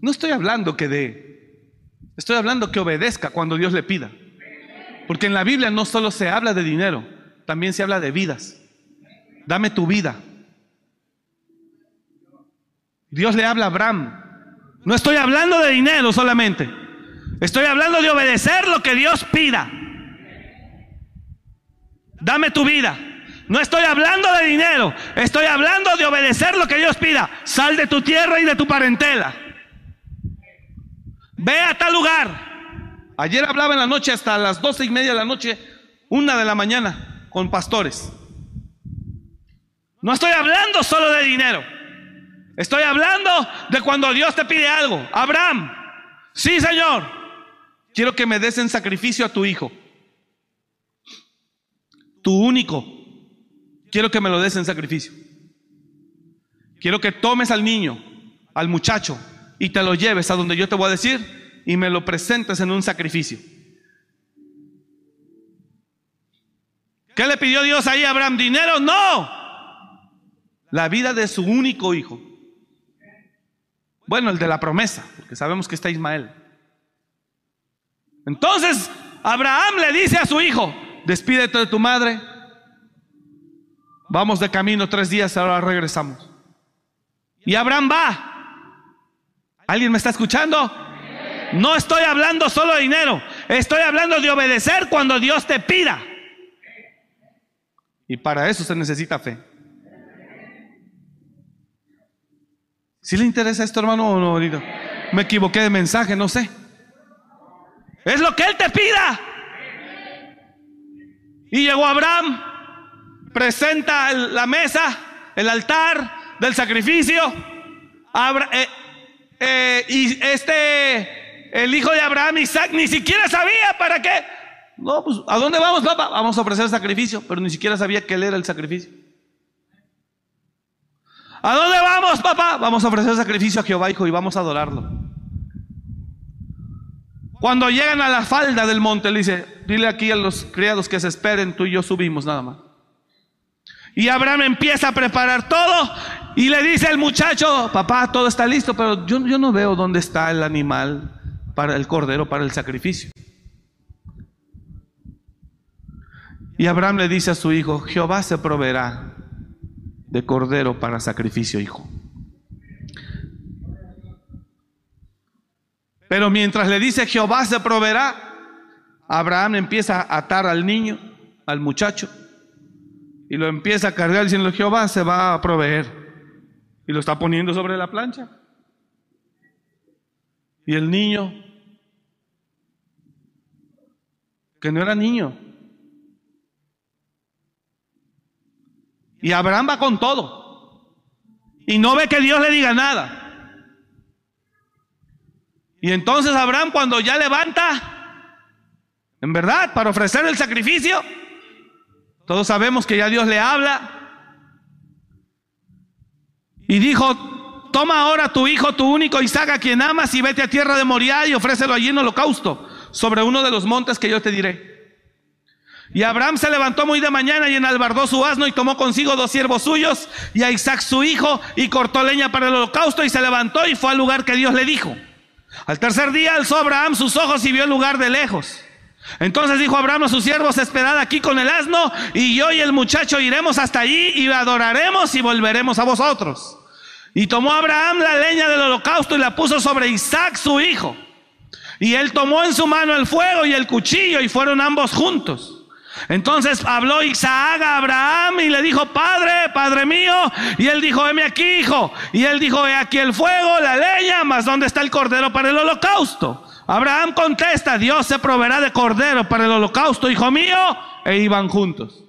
S2: No estoy hablando que dé, estoy hablando que obedezca cuando Dios le pida. Porque en la Biblia no solo se habla de dinero, también se habla de vidas. Dame tu vida. Dios le habla a Abraham. No estoy hablando de dinero solamente. Estoy hablando de obedecer lo que Dios pida. Dame tu vida. No estoy hablando de dinero, estoy hablando de obedecer lo que Dios pida. Sal de tu tierra y de tu parentela. Ve a tal lugar. Ayer hablaba en la noche hasta las doce y media de la noche, una de la mañana, con pastores. No estoy hablando solo de dinero. Estoy hablando de cuando Dios te pide algo. Abraham, sí Señor, quiero que me des en sacrificio a tu hijo. Tu único quiero que me lo des en sacrificio. Quiero que tomes al niño, al muchacho, y te lo lleves a donde yo te voy a decir y me lo presentes en un sacrificio. ¿Qué le pidió Dios ahí a Abraham? ¿Dinero? No. La vida de su único hijo. Bueno, el de la promesa, porque sabemos que está Ismael. Entonces, Abraham le dice a su hijo, despídete de tu madre, Vamos de camino tres días, ahora regresamos. Y Abraham va. ¿Alguien me está escuchando? No estoy hablando solo de dinero, estoy hablando de obedecer cuando Dios te pida. Y para eso se necesita fe. ¿Si le interesa esto, hermano, o no? Me equivoqué de mensaje, no sé. Es lo que Él te pida. Y llegó Abraham presenta la mesa, el altar del sacrificio. Eh, eh, y este, el hijo de Abraham, Isaac, ni siquiera sabía para qué. No, pues, ¿a dónde vamos, papá? Vamos a ofrecer sacrificio, pero ni siquiera sabía que él era el sacrificio. ¿A dónde vamos, papá? Vamos a ofrecer sacrificio a Jehová, hijo, y vamos a adorarlo. Cuando llegan a la falda del monte, le dice, dile aquí a los criados que se esperen, tú y yo subimos nada más. Y Abraham empieza a preparar todo y le dice al muchacho, papá, todo está listo, pero yo, yo no veo dónde está el animal para el cordero, para el sacrificio. Y Abraham le dice a su hijo, Jehová se proveerá de cordero para sacrificio, hijo. Pero mientras le dice Jehová se proveerá, Abraham empieza a atar al niño, al muchacho, y lo empieza a cargar diciendo, Jehová se va a proveer. Y lo está poniendo sobre la plancha. Y el niño, que no era niño. Y Abraham va con todo. Y no ve que Dios le diga nada. Y entonces Abraham cuando ya levanta, en verdad, para ofrecer el sacrificio, todos sabemos que ya Dios le habla. Y dijo, toma ahora tu hijo, tu único Isaac, a quien amas, y vete a tierra de Moriah y ofrécelo allí en holocausto, sobre uno de los montes que yo te diré. Y Abraham se levantó muy de mañana y enalbardó su asno y tomó consigo dos siervos suyos y a Isaac su hijo y cortó leña para el holocausto y se levantó y fue al lugar que Dios le dijo. Al tercer día alzó Abraham sus ojos y vio el lugar de lejos. Entonces dijo Abraham a sus siervos, esperad aquí con el asno y yo y el muchacho iremos hasta allí y adoraremos y volveremos a vosotros. Y tomó Abraham la leña del holocausto y la puso sobre Isaac su hijo. Y él tomó en su mano el fuego y el cuchillo y fueron ambos juntos. Entonces habló Isaac a Abraham y le dijo, Padre, Padre mío. Y él dijo, heme aquí, hijo. Y él dijo, he aquí el fuego, la leña, mas ¿dónde está el cordero para el holocausto? Abraham contesta, Dios se proveerá de cordero para el holocausto, hijo mío. E iban juntos.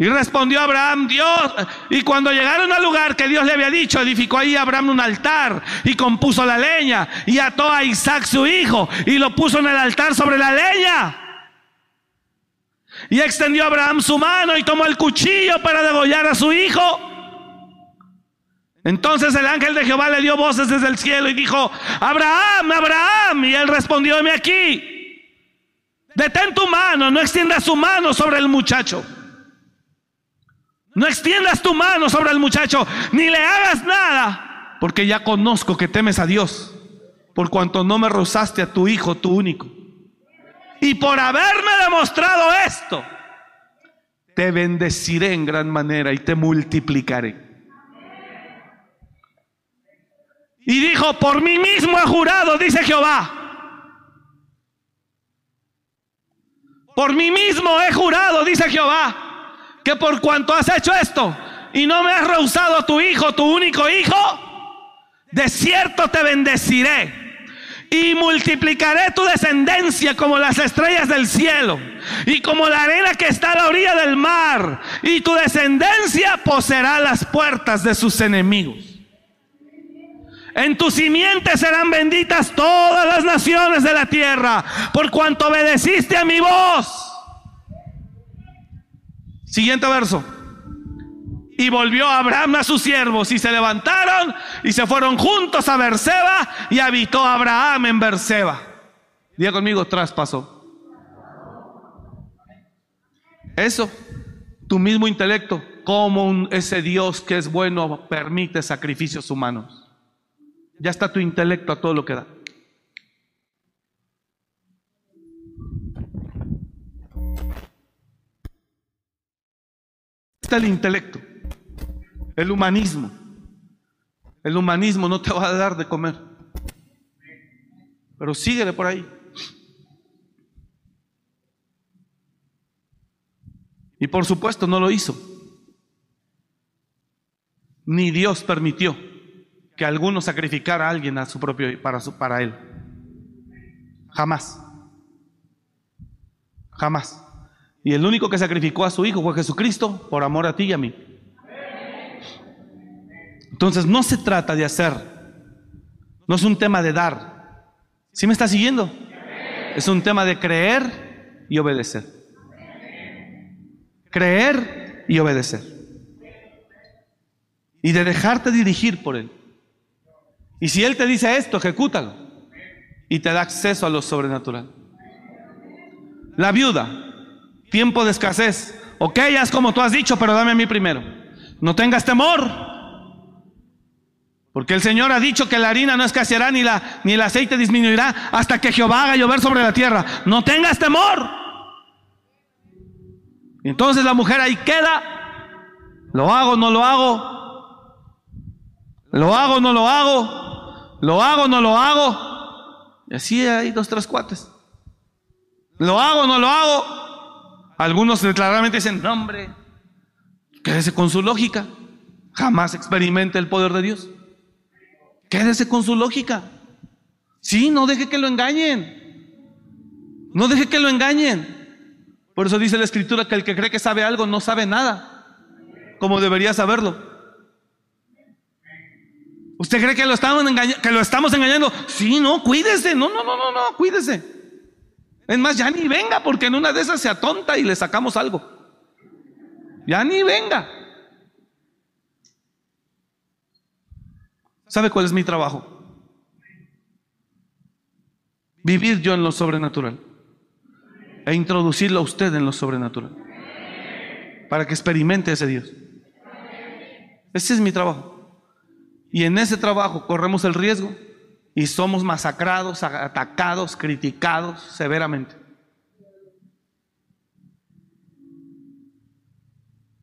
S2: Y respondió Abraham, Dios, y cuando llegaron al lugar que Dios le había dicho, edificó ahí Abraham un altar y compuso la leña y ató a Isaac su hijo y lo puso en el altar sobre la leña. Y extendió Abraham su mano y tomó el cuchillo para degollar a su hijo. Entonces el ángel de Jehová le dio voces desde el cielo y dijo, Abraham, Abraham. Y él respondió, heme aquí. Detén tu mano, no extiendas tu mano sobre el muchacho. No extiendas tu mano sobre el muchacho, ni le hagas nada, porque ya conozco que temes a Dios, por cuanto no me rozaste a tu hijo, tu único. Y por haberme demostrado esto, te bendeciré en gran manera y te multiplicaré. Y dijo, por mí mismo he jurado, dice Jehová. Por mí mismo he jurado, dice Jehová, que por cuanto has hecho esto y no me has rehusado a tu hijo, tu único hijo, de cierto te bendeciré y multiplicaré tu descendencia como las estrellas del cielo y como la arena que está a la orilla del mar. Y tu descendencia poseerá las puertas de sus enemigos. En tu simiente serán benditas todas las naciones de la tierra, por cuanto obedeciste a mi voz. Siguiente verso. Y volvió Abraham a sus siervos y se levantaron y se fueron juntos a Berseba y habitó Abraham en Berseba. Diga conmigo, traspasó. Eso, tu mismo intelecto, como ese Dios que es bueno permite sacrificios humanos. Ya está tu intelecto a todo lo que da. Está el intelecto. El humanismo. El humanismo no te va a dar de comer. Pero síguele por ahí. Y por supuesto no lo hizo. Ni Dios permitió que alguno sacrificara a alguien a su propio para su, para él. Jamás. Jamás. Y el único que sacrificó a su hijo fue Jesucristo por amor a ti y a mí. Entonces no se trata de hacer, no es un tema de dar. ¿Sí me está siguiendo? Es un tema de creer y obedecer. Creer y obedecer. Y de dejarte dirigir por Él. Y si Él te dice esto, ejecútalo. Y te da acceso a lo sobrenatural. La viuda, tiempo de escasez. Ok, haz como tú has dicho, pero dame a mí primero. No tengas temor. Porque el Señor ha dicho que la harina no escaseará ni, la, ni el aceite disminuirá hasta que Jehová haga llover sobre la tierra. No tengas temor. Entonces la mujer ahí queda. Lo hago, no lo hago. Lo hago, no lo hago. Lo hago, no lo hago. Y así hay dos, tres cuates. Lo hago, no lo hago. Algunos claramente dicen, no hombre, quédese con su lógica. Jamás experimente el poder de Dios. Quédese con su lógica. Sí, no deje que lo engañen. No deje que lo engañen. Por eso dice la escritura que el que cree que sabe algo no sabe nada, como debería saberlo. ¿Usted cree que lo estamos, engañando, que lo estamos engañando? Sí, no, cuídese. No, no, no, no, no, cuídese. Es más, ya ni venga, porque en una de esas se atonta y le sacamos algo. Ya ni venga. ¿Sabe cuál es mi trabajo? Vivir yo en lo sobrenatural. e introducirlo a usted en lo sobrenatural. Para que experimente ese Dios. Ese es mi trabajo. Y en ese trabajo corremos el riesgo y somos masacrados, atacados, criticados severamente.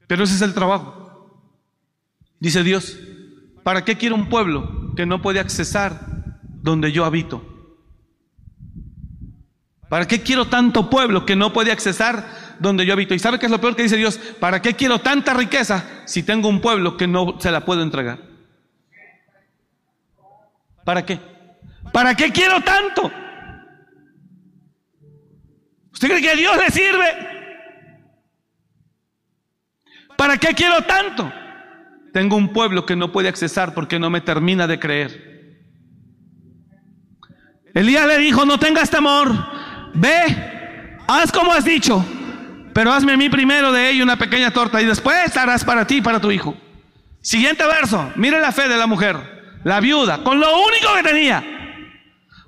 S2: Pero ese es el trabajo. Dice Dios, ¿para qué quiero un pueblo que no puede accesar donde yo habito? ¿Para qué quiero tanto pueblo que no puede accesar donde yo habito? ¿Y sabe qué es lo peor que dice Dios? ¿Para qué quiero tanta riqueza si tengo un pueblo que no se la puedo entregar? ¿Para qué? ¿Para qué quiero tanto? ¿Usted cree que a Dios le sirve? ¿Para qué quiero tanto? Tengo un pueblo que no puede accesar porque no me termina de creer. Elías le dijo, no tengas temor, ve, haz como has dicho, pero hazme a mí primero de ello una pequeña torta y después harás para ti y para tu hijo. Siguiente verso, mire la fe de la mujer, la viuda, con lo único que tenía.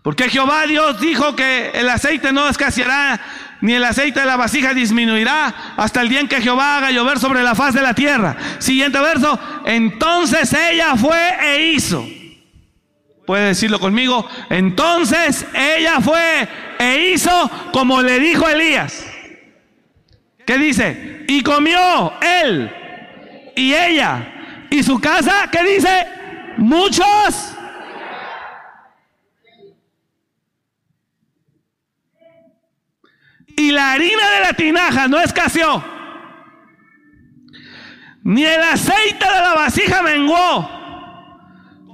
S2: Porque Jehová Dios dijo que el aceite no escaseará ni el aceite de la vasija disminuirá hasta el día en que Jehová haga llover sobre la faz de la tierra. Siguiente verso, entonces ella fue e hizo. Puede decirlo conmigo, entonces ella fue e hizo como le dijo Elías. ¿Qué dice? Y comió él y ella y su casa, ¿qué dice? Muchos y la harina de la tinaja no escaseó, ni el aceite de la vasija menguó,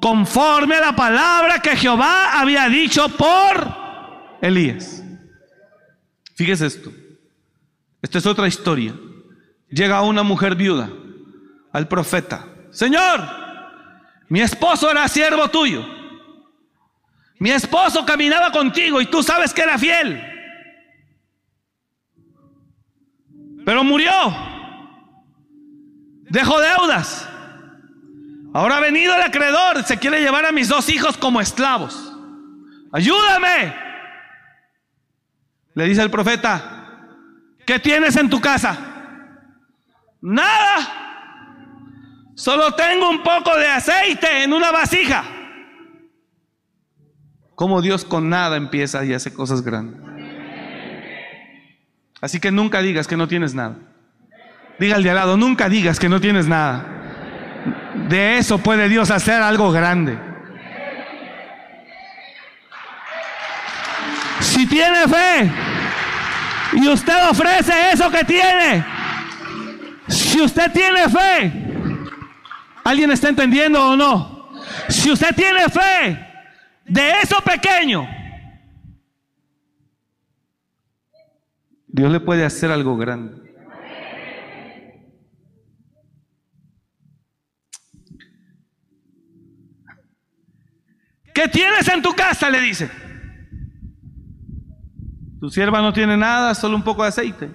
S2: conforme a la palabra que Jehová había dicho por Elías. Fíjese esto. Esta es otra historia. Llega una mujer viuda al profeta. Señor, mi esposo era siervo tuyo. Mi esposo caminaba contigo y tú sabes que era fiel. Pero murió. Dejó deudas. Ahora ha venido el acreedor. Se quiere llevar a mis dos hijos como esclavos. Ayúdame. Le dice el profeta. ¿Qué tienes en tu casa? Nada. Solo tengo un poco de aceite en una vasija. Como Dios con nada empieza y hace cosas grandes. Así que nunca digas que no tienes nada. Diga al de al lado, nunca digas que no tienes nada. De eso puede Dios hacer algo grande. Si tiene fe y usted ofrece eso que tiene, si usted tiene fe, ¿alguien está entendiendo o no? Si usted tiene fe de eso pequeño, Dios le puede hacer algo grande. ¿Qué tienes en tu casa? Le dice. Tu sierva no tiene nada, solo un poco de aceite.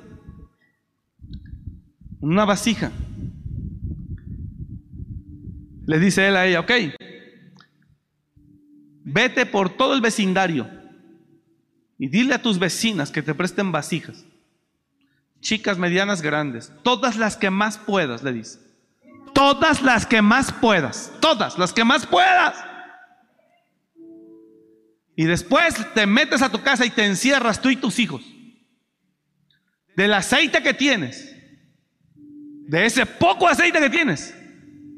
S2: Una vasija. Le dice él a ella, ok, vete por todo el vecindario y dile a tus vecinas que te presten vasijas. Chicas, medianas, grandes. Todas las que más puedas, le dice. Todas las que más puedas. Todas las que más puedas. Y después te metes a tu casa y te encierras tú y tus hijos. Del aceite que tienes, de ese poco aceite que tienes,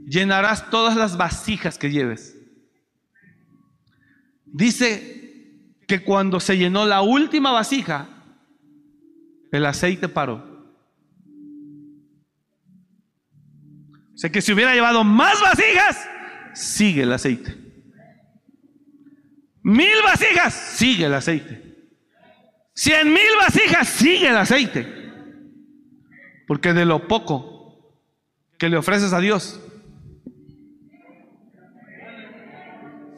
S2: llenarás todas las vasijas que lleves. Dice que cuando se llenó la última vasija, el aceite paró. O sea que si hubiera llevado más vasijas, sigue el aceite. Mil vasijas, sigue el aceite. Cien mil vasijas, sigue el aceite. Porque de lo poco que le ofreces a Dios,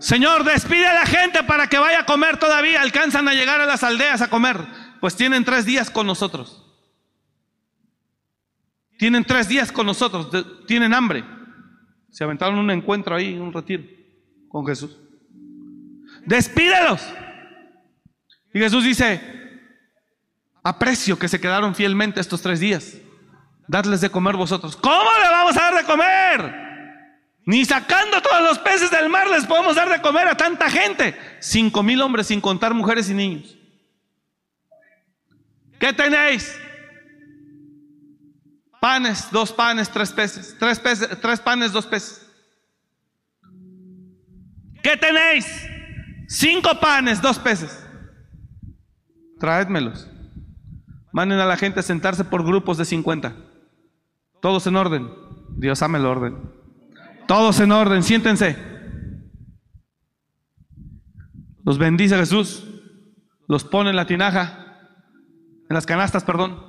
S2: Señor, despide a la gente para que vaya a comer todavía. Alcanzan a llegar a las aldeas a comer. Pues tienen tres días con nosotros. Tienen tres días con nosotros. Tienen hambre. Se aventaron un encuentro ahí, un retiro con Jesús. Despídelos. Y Jesús dice, Aprecio que se quedaron fielmente estos tres días. Dadles de comer vosotros. ¿Cómo le vamos a dar de comer? Ni sacando todos los peces del mar les podemos dar de comer a tanta gente. Cinco mil hombres sin contar mujeres y niños. ¿Qué tenéis? Panes, dos panes, tres peces. Tres, peces, tres panes, dos peces. ¿Qué tenéis? Cinco panes, dos peces. Traédmelos. Manden a la gente a sentarse por grupos de 50. Todos en orden. Dios ame el orden. Todos en orden, siéntense. Los bendice Jesús. Los pone en la tinaja, en las canastas, perdón.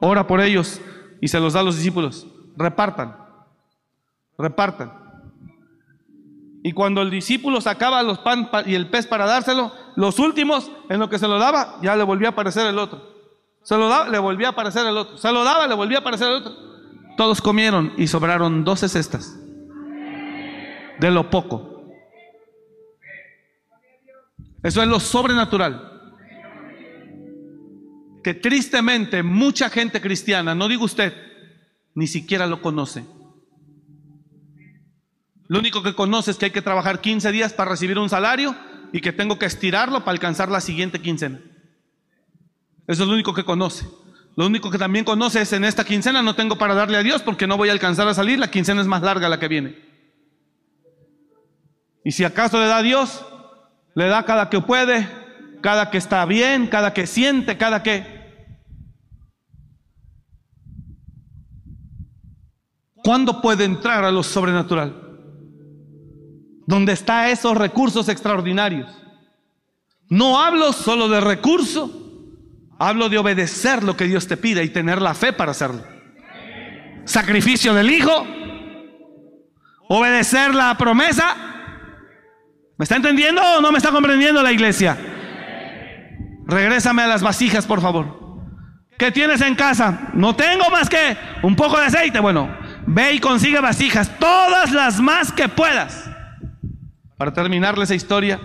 S2: Ora por ellos y se los da a los discípulos. Repartan. Repartan. Y cuando el discípulo sacaba los pan y el pez para dárselo, los últimos, en lo que se lo daba, ya le volvía a aparecer el otro. Se lo daba, le volvía a aparecer el otro. Se lo daba, le volvía a aparecer el otro. Todos comieron y sobraron doce cestas. De lo poco. Eso es lo sobrenatural. Que tristemente mucha gente cristiana, no digo usted, ni siquiera lo conoce. Lo único que conoce es que hay que trabajar 15 días para recibir un salario y que tengo que estirarlo para alcanzar la siguiente quincena. Eso es lo único que conoce. Lo único que también conoce es en esta quincena no tengo para darle a Dios porque no voy a alcanzar a salir, la quincena es más larga la que viene. Y si acaso le da a Dios, le da cada que puede, cada que está bien, cada que siente, cada que... ¿Cuándo puede entrar a lo sobrenatural? Donde está esos recursos extraordinarios. No hablo solo de recurso, hablo de obedecer lo que Dios te pide y tener la fe para hacerlo. Sacrificio del Hijo, obedecer la promesa. ¿Me está entendiendo o no me está comprendiendo la iglesia? Regrésame a las vasijas, por favor. ¿Qué tienes en casa? No tengo más que un poco de aceite. Bueno, ve y consigue vasijas, todas las más que puedas. Para terminarle esa historia,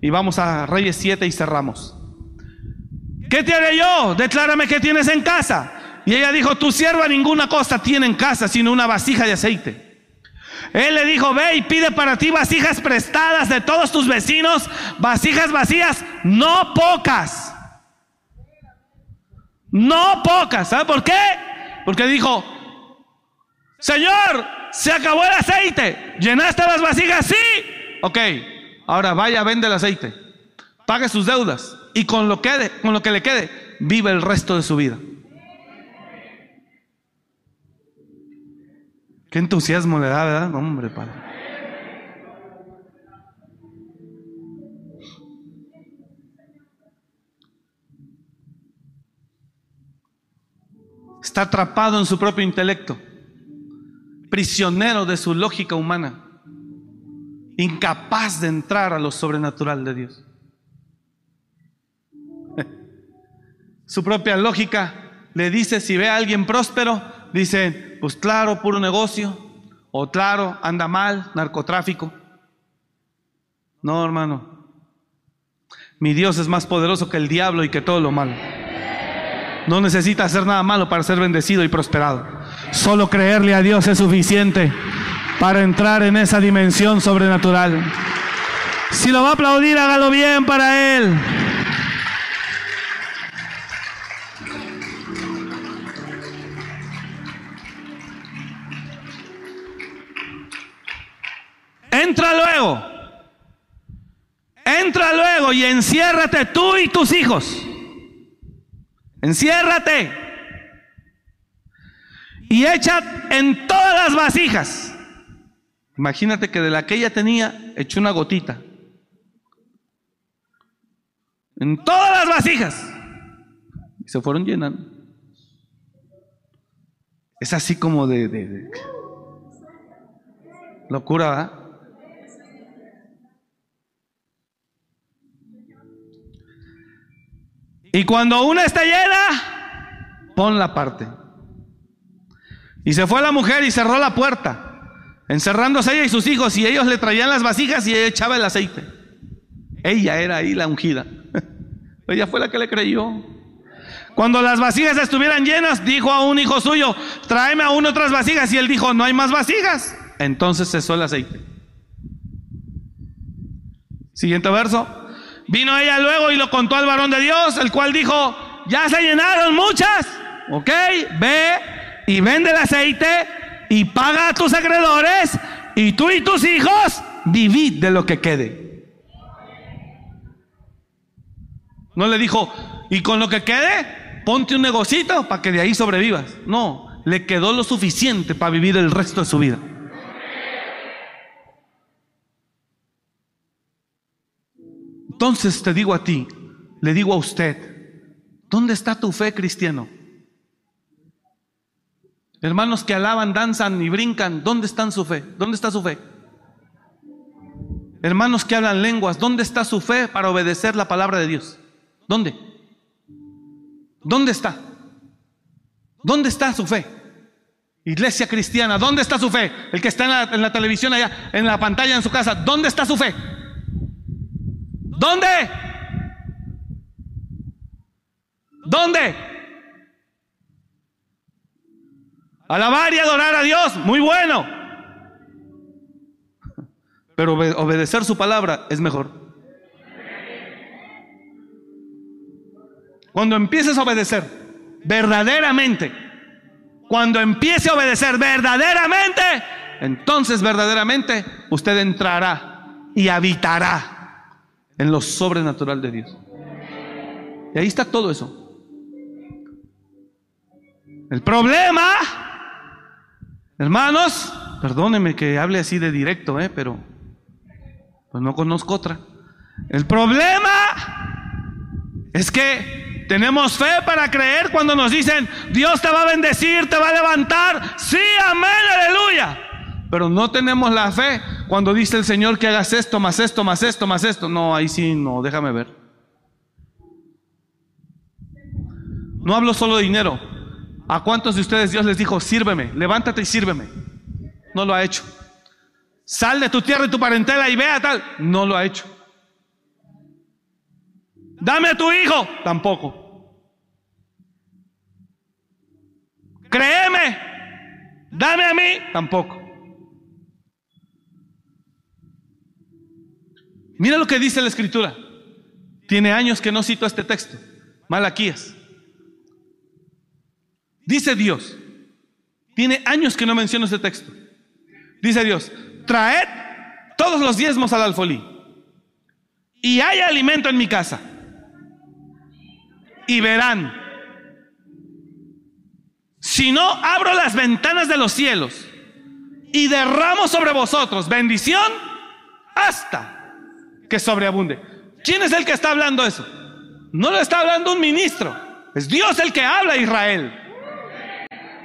S2: y vamos a Reyes 7 y cerramos. ¿Qué te haré yo? Declárame qué tienes en casa. Y ella dijo, tu sierva ninguna cosa tiene en casa, sino una vasija de aceite. Él le dijo, ve y pide para ti vasijas prestadas de todos tus vecinos, vasijas vacías, no pocas. No pocas. ¿Sabe por qué? Porque dijo, Señor, se acabó el aceite. ¿Llenaste las vasijas? Sí. Ok, ahora vaya, vende el aceite. Pague sus deudas. Y con lo, quede, con lo que le quede, vive el resto de su vida. Qué entusiasmo le da, ¿verdad? Hombre, Padre. Está atrapado en su propio intelecto, prisionero de su lógica humana, incapaz de entrar a lo sobrenatural de Dios. Su propia lógica le dice, si ve a alguien próspero, dice, pues claro, puro negocio, o claro, anda mal, narcotráfico. No, hermano. Mi Dios es más poderoso que el diablo y que todo lo malo. No necesita hacer nada malo para ser bendecido y prosperado. Solo creerle a Dios es suficiente para entrar en esa dimensión sobrenatural. Si lo va a aplaudir, hágalo bien para Él. Entra luego. Entra luego y enciérrate tú y tus hijos. Enciérrate. Y echa en todas las vasijas. Imagínate que de la que ella tenía, echó una gotita. En todas las vasijas. Y se fueron llenando. Es así como de, de, de locura, ¿verdad? Y cuando una está llena, pon la parte. Y se fue la mujer y cerró la puerta, encerrándose ella y sus hijos, y ellos le traían las vasijas y ella echaba el aceite. Ella era ahí la ungida. Ella fue la que le creyó. Cuando las vasijas estuvieran llenas, dijo a un hijo suyo, tráeme aún otras vasijas. Y él dijo, no hay más vasijas. Entonces cesó el aceite. Siguiente verso. Vino ella luego y lo contó al varón de Dios, el cual dijo, ya se llenaron muchas. Ok, ve y vende el aceite y paga a tus acreedores y tú y tus hijos vivid de lo que quede. No le dijo, y con lo que quede, ponte un negocito para que de ahí sobrevivas. No, le quedó lo suficiente para vivir el resto de su vida. Entonces te digo a ti, le digo a usted, ¿dónde está tu fe cristiano? Hermanos que alaban, danzan y brincan, ¿dónde está su fe? ¿Dónde está su fe? Hermanos que hablan lenguas, ¿dónde está su fe para obedecer la palabra de Dios? ¿Dónde? ¿Dónde está? ¿Dónde está su fe? Iglesia cristiana, ¿dónde está su fe? El que está en la, en la televisión allá, en la pantalla en su casa, ¿dónde está su fe? ¿Dónde? ¿Dónde? Alabar y adorar a Dios, muy bueno. Pero obe- obedecer su palabra es mejor. Cuando empieces a obedecer verdaderamente, cuando empiece a obedecer verdaderamente, entonces verdaderamente usted entrará y habitará en lo sobrenatural de Dios. Y ahí está todo eso. El problema, hermanos, perdónenme que hable así de directo, eh, pero pues no conozco otra. El problema es que tenemos fe para creer cuando nos dicen, Dios te va a bendecir, te va a levantar. Sí, amén, aleluya. Pero no tenemos la fe cuando dice el Señor que hagas esto, más esto, más esto, más esto. No, ahí sí, no, déjame ver. No hablo solo de dinero. ¿A cuántos de ustedes Dios les dijo, sírveme, levántate y sírveme? No lo ha hecho. Sal de tu tierra y tu parentela y vea tal. No lo ha hecho. Dame a tu hijo. Tampoco. Créeme. Dame a mí. Tampoco. Mira lo que dice la escritura. Tiene años que no cito este texto. Malaquías. Dice Dios. Tiene años que no menciono este texto. Dice Dios, traed todos los diezmos al alfolí. Y hay alimento en mi casa. Y verán. Si no abro las ventanas de los cielos y derramo sobre vosotros bendición hasta que sobreabunde. ¿Quién es el que está hablando eso? No lo está hablando un ministro. Es Dios el que habla a Israel.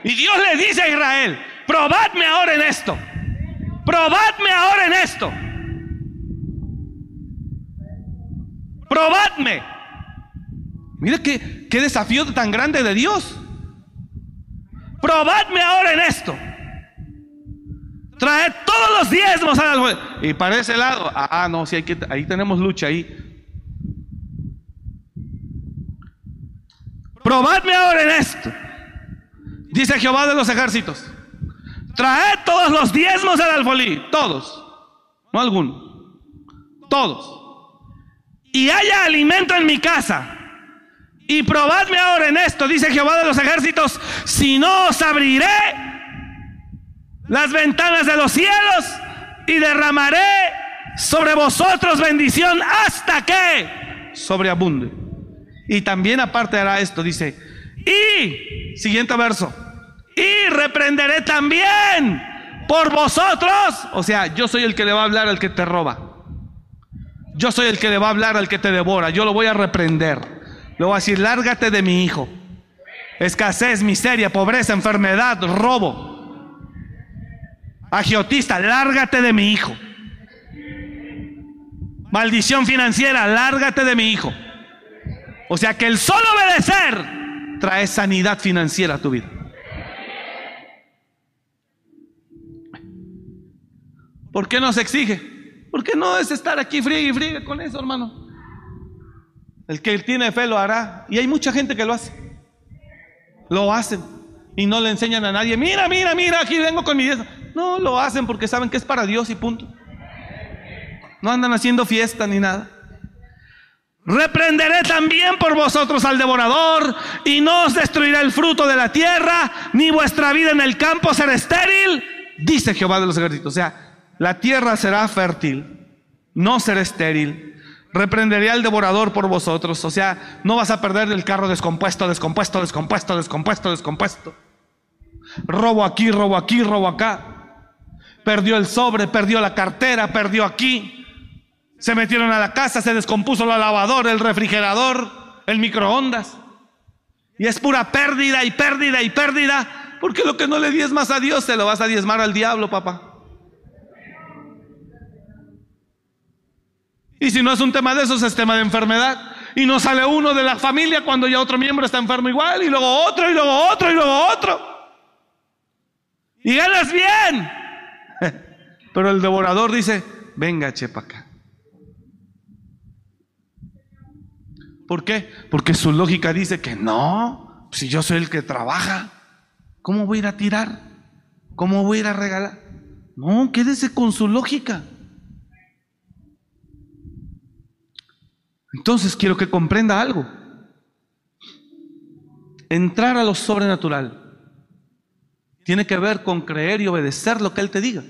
S2: Y Dios le dice a Israel, probadme ahora en esto. Probadme ahora en esto. Probadme. Mira qué, qué desafío tan grande de Dios. Probadme ahora en esto. Traed todos los diezmos a la- Y para ese lado, ah, no, sí, hay que, ahí tenemos lucha ahí. Probadme ahora en esto. Dice Jehová de los ejércitos. Traed todos los diezmos al alfolí. Todos. No alguno. Todos. Y haya alimento en mi casa. Y probadme ahora en esto, dice Jehová de los ejércitos, si no os abriré las ventanas de los cielos y derramaré sobre vosotros bendición hasta que sobreabunde. Y también aparte hará esto, dice, y, siguiente verso, y reprenderé también por vosotros, o sea, yo soy el que le va a hablar al que te roba. Yo soy el que le va a hablar al que te devora. Yo lo voy a reprender. Le voy a decir, lárgate de mi hijo. Escasez, miseria, pobreza, enfermedad, robo. Agiotista, lárgate de mi hijo. Maldición financiera, lárgate de mi hijo. O sea que el solo obedecer trae sanidad financiera a tu vida. ¿Por qué no se exige? Porque no es estar aquí friegue y friegue con eso, hermano. El que tiene fe lo hará. Y hay mucha gente que lo hace. Lo hacen. Y no le enseñan a nadie, mira, mira, mira, aquí vengo con mi. No, lo hacen porque saben que es para Dios y punto. No andan haciendo fiesta ni nada. Reprenderé también por vosotros al devorador y no os destruirá el fruto de la tierra, ni vuestra vida en el campo será estéril, dice Jehová de los ejércitos. O sea, la tierra será fértil, no será estéril. Reprenderé al devorador por vosotros. O sea, no vas a perder el carro descompuesto, descompuesto, descompuesto, descompuesto, descompuesto. Robo aquí, robo aquí, robo acá. Perdió el sobre, perdió la cartera, perdió aquí. Se metieron a la casa, se descompuso la lavadora, el refrigerador, el microondas. Y es pura pérdida y pérdida y pérdida, porque lo que no le diezmas a Dios, se lo vas a diezmar al diablo, papá. Y si no es un tema de esos, es tema de enfermedad. Y no sale uno de la familia cuando ya otro miembro está enfermo igual, y luego otro, y luego otro, y luego otro. Y ganas bien. Pero el devorador dice, venga, chepa acá. ¿Por qué? Porque su lógica dice que no, si yo soy el que trabaja, ¿cómo voy a ir a tirar? ¿Cómo voy a ir a regalar? No, quédese con su lógica. Entonces quiero que comprenda algo. Entrar a lo sobrenatural tiene que ver con creer y obedecer lo que Él te diga.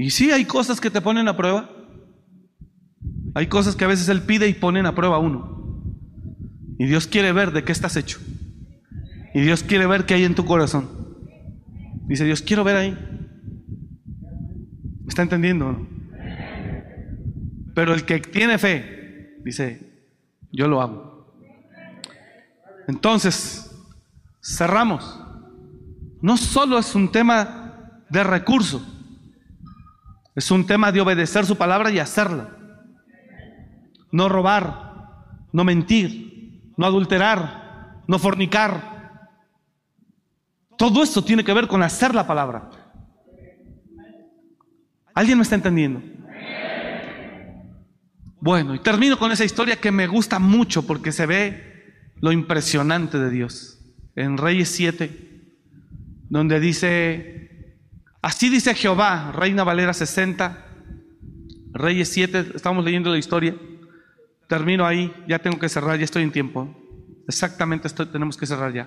S2: Y sí, hay cosas que te ponen a prueba. Hay cosas que a veces Él pide y ponen a prueba a uno. Y Dios quiere ver de qué estás hecho. Y Dios quiere ver qué hay en tu corazón. Dice Dios, quiero ver ahí. ¿Me está entendiendo? Pero el que tiene fe, dice, yo lo hago. Entonces, cerramos. No solo es un tema de recursos es un tema de obedecer su palabra y hacerla. No robar, no mentir, no adulterar, no fornicar. Todo eso tiene que ver con hacer la palabra. ¿Alguien me está entendiendo? Bueno, y termino con esa historia que me gusta mucho porque se ve lo impresionante de Dios. En Reyes 7, donde dice, Así dice Jehová, Reina Valera 60, Reyes 7, estamos leyendo la historia. Termino ahí, ya tengo que cerrar, ya estoy en tiempo. Exactamente tenemos que cerrar ya.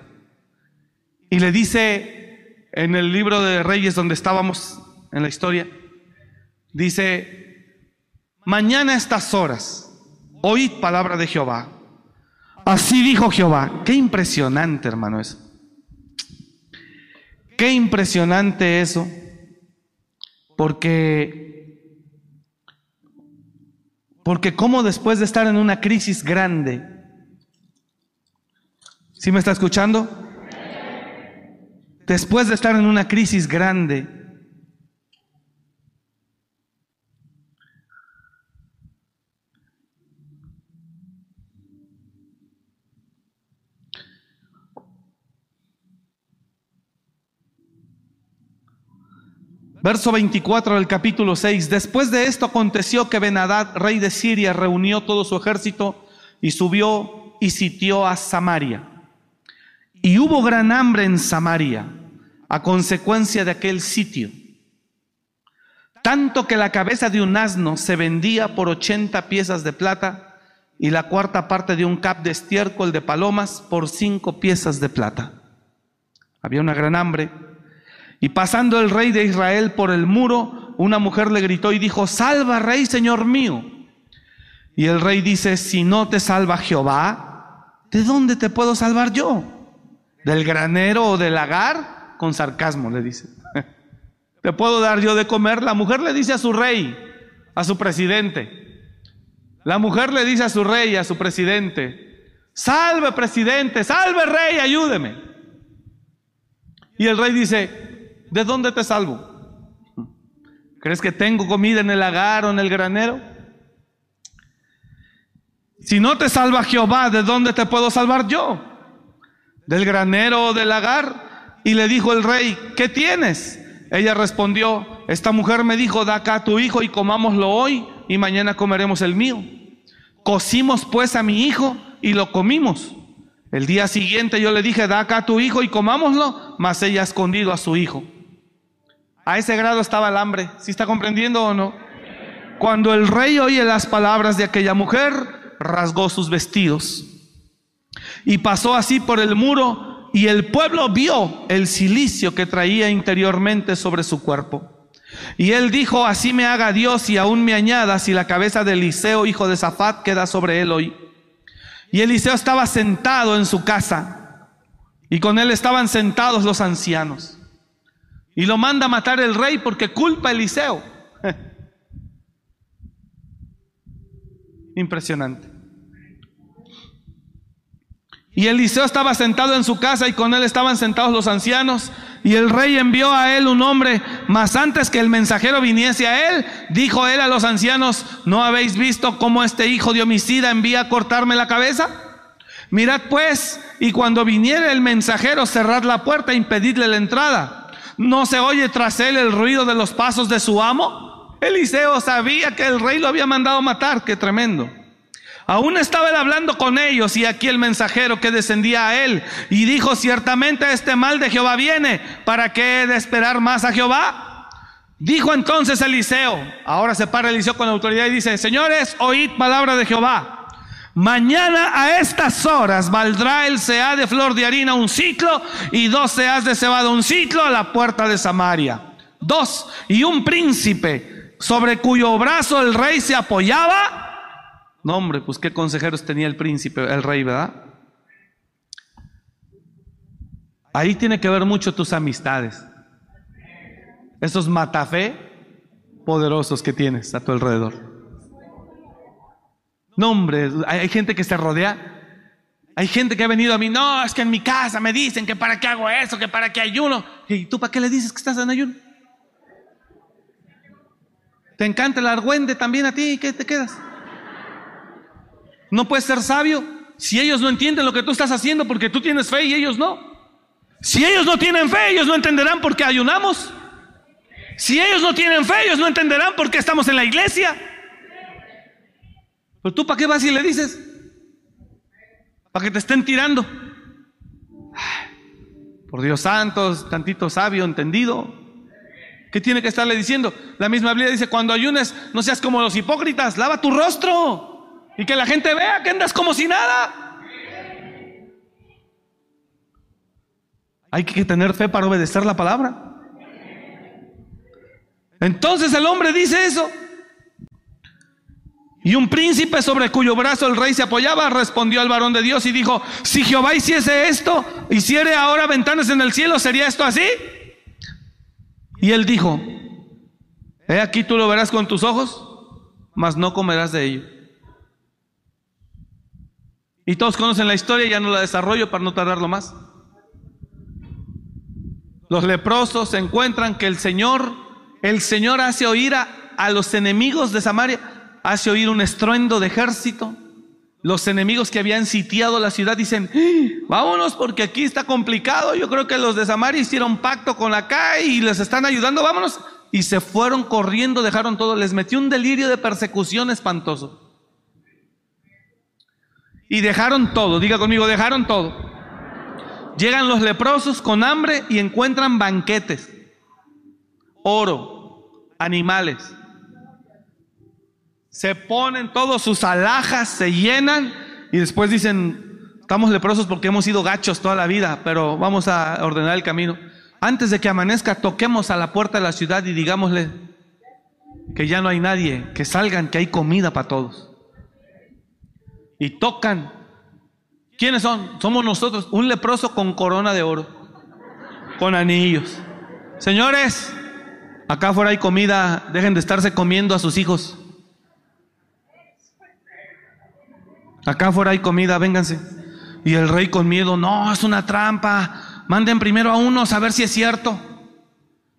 S2: Y le dice en el libro de Reyes donde estábamos en la historia, dice, mañana a estas horas, oíd palabra de Jehová. Así dijo Jehová. Qué impresionante, hermano, eso. Qué impresionante eso. Porque, porque como después de estar en una crisis grande, ¿sí me está escuchando? Después de estar en una crisis grande, Verso 24 del capítulo 6. Después de esto aconteció que Benadad, rey de Siria, reunió todo su ejército y subió y sitió a Samaria. Y hubo gran hambre en Samaria a consecuencia de aquel sitio. Tanto que la cabeza de un asno se vendía por 80 piezas de plata y la cuarta parte de un cap de estiércol de palomas por cinco piezas de plata. Había una gran hambre y pasando el rey de Israel por el muro, una mujer le gritó y dijo, salva rey, señor mío. Y el rey dice, si no te salva Jehová, ¿de dónde te puedo salvar yo? ¿Del granero o del lagar? Con sarcasmo le dice. ¿Te puedo dar yo de comer? La mujer le dice a su rey, a su presidente. La mujer le dice a su rey, a su presidente, salve presidente, salve rey, ayúdeme. Y el rey dice, ¿de dónde te salvo? ¿Crees que tengo comida en el lagar o en el granero? Si no te salva Jehová, ¿de dónde te puedo salvar yo? ¿Del granero o del lagar? Y le dijo el rey, ¿qué tienes? Ella respondió, esta mujer me dijo, da acá a tu hijo y comámoslo hoy y mañana comeremos el mío. Cocimos pues a mi hijo y lo comimos. El día siguiente yo le dije, da acá a tu hijo y comámoslo, mas ella ha escondido a su hijo. A ese grado estaba el hambre, ¿sí está comprendiendo o no? Cuando el rey oye las palabras de aquella mujer, rasgó sus vestidos y pasó así por el muro y el pueblo vio el silicio que traía interiormente sobre su cuerpo. Y él dijo, así me haga Dios y aún me añada si la cabeza de Eliseo, hijo de Zafat, queda sobre él hoy. Y Eliseo estaba sentado en su casa y con él estaban sentados los ancianos. Y lo manda a matar el rey porque culpa a Eliseo. Impresionante. Y Eliseo estaba sentado en su casa y con él estaban sentados los ancianos. Y el rey envió a él un hombre, mas antes que el mensajero viniese a él, dijo él a los ancianos, ¿no habéis visto cómo este hijo de homicida envía a cortarme la cabeza? Mirad pues, y cuando viniere el mensajero, cerrad la puerta e impedidle la entrada. ¿No se oye tras él el ruido de los pasos de su amo? Eliseo sabía que el rey lo había mandado matar, qué tremendo. Aún estaba él hablando con ellos y aquí el mensajero que descendía a él y dijo, ciertamente este mal de Jehová viene, ¿para qué he de esperar más a Jehová? Dijo entonces Eliseo, ahora se para Eliseo con autoridad y dice, señores, oíd palabra de Jehová. Mañana a estas horas valdrá el sea de flor de harina un ciclo y dos seas de cebada un ciclo a la puerta de Samaria. Dos, y un príncipe sobre cuyo brazo el rey se apoyaba no, hombre, pues qué consejeros tenía el príncipe, el rey, ¿verdad? Ahí tiene que ver mucho tus amistades. Esos matafé poderosos que tienes a tu alrededor. No, hombre, hay gente que se rodea. Hay gente que ha venido a mí, no, es que en mi casa me dicen que para qué hago eso, que para qué ayuno. ¿Y tú para qué le dices que estás en ayuno? ¿Te encanta el argüende también a ti? ¿Qué te quedas? No puedes ser sabio si ellos no entienden lo que tú estás haciendo porque tú tienes fe y ellos no. Si ellos no tienen fe, ellos no entenderán por qué ayunamos. Si ellos no tienen fe, ellos no entenderán por qué estamos en la iglesia. Pero tú para qué vas y le dices? Para que te estén tirando. por Dios santo, tantito sabio, entendido. ¿Qué tiene que estarle diciendo? La misma Biblia dice, cuando ayunes, no seas como los hipócritas, lava tu rostro. Y que la gente vea que andas como si nada. Hay que tener fe para obedecer la palabra. Entonces el hombre dice eso. Y un príncipe sobre cuyo brazo el rey se apoyaba respondió al varón de Dios y dijo, si Jehová hiciese esto, hiciere ahora ventanas en el cielo, ¿sería esto así? Y él dijo, he aquí tú lo verás con tus ojos, mas no comerás de ello. Y todos conocen la historia, ya no la desarrollo para no tardarlo más. Los leprosos encuentran que el Señor, el Señor hace oír a, los enemigos de Samaria, hace oír un estruendo de ejército. Los enemigos que habían sitiado la ciudad dicen, ¡Ah! vámonos porque aquí está complicado. Yo creo que los de Samaria hicieron pacto con CAI y les están ayudando, vámonos. Y se fueron corriendo, dejaron todo, les metió un delirio de persecución espantoso. Y dejaron todo, diga conmigo, dejaron todo. Llegan los leprosos con hambre y encuentran banquetes, oro, animales. Se ponen todos sus alhajas, se llenan y después dicen, estamos leprosos porque hemos sido gachos toda la vida, pero vamos a ordenar el camino. Antes de que amanezca, toquemos a la puerta de la ciudad y digámosle que ya no hay nadie, que salgan, que hay comida para todos y tocan. ¿Quiénes son? Somos nosotros, un leproso con corona de oro, con anillos. Señores, acá afuera hay comida, dejen de estarse comiendo a sus hijos. Acá afuera hay comida, vénganse. Y el rey con miedo, no, es una trampa. Manden primero a unos a ver si es cierto.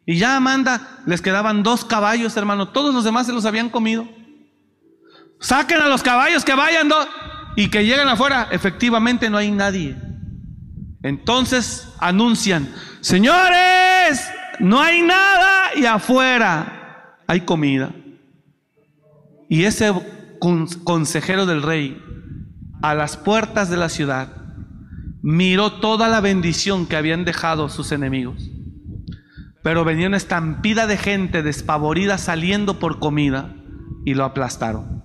S2: Y ya manda, les quedaban dos caballos, hermano. Todos los demás se los habían comido. Saquen a los caballos que vayan y que lleguen afuera. Efectivamente no hay nadie. Entonces anuncian, señores, no hay nada y afuera hay comida. Y ese consejero del rey, a las puertas de la ciudad, miró toda la bendición que habían dejado sus enemigos. Pero venía una estampida de gente despavorida saliendo por comida y lo aplastaron.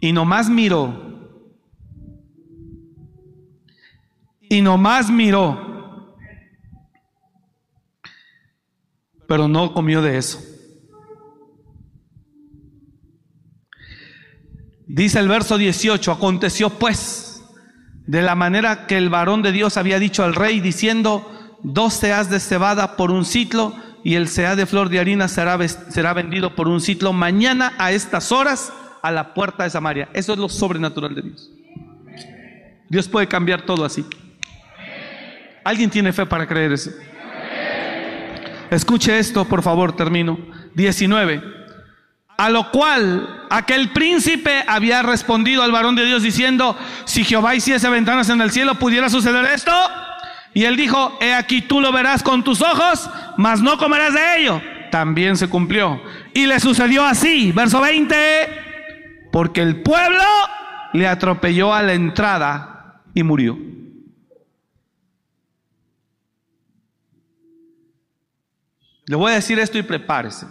S2: Y nomás miró. Y nomás miró. Pero no comió de eso. Dice el verso 18, aconteció pues de la manera que el varón de Dios había dicho al rey, diciendo, dos seas de cebada por un ciclo y el sea de flor de harina será, será vendido por un ciclo mañana a estas horas a la puerta de Samaria. Eso es lo sobrenatural de Dios. Dios puede cambiar todo así. ¿Alguien tiene fe para creer eso? Escuche esto, por favor, termino. 19. A lo cual aquel príncipe había respondido al varón de Dios diciendo, si Jehová hiciese ventanas en el cielo, ¿pudiera suceder esto? Y él dijo, he aquí tú lo verás con tus ojos, mas no comerás de ello. También se cumplió. Y le sucedió así, verso 20, porque el pueblo le atropelló a la entrada y murió. Le voy a decir esto y prepárese.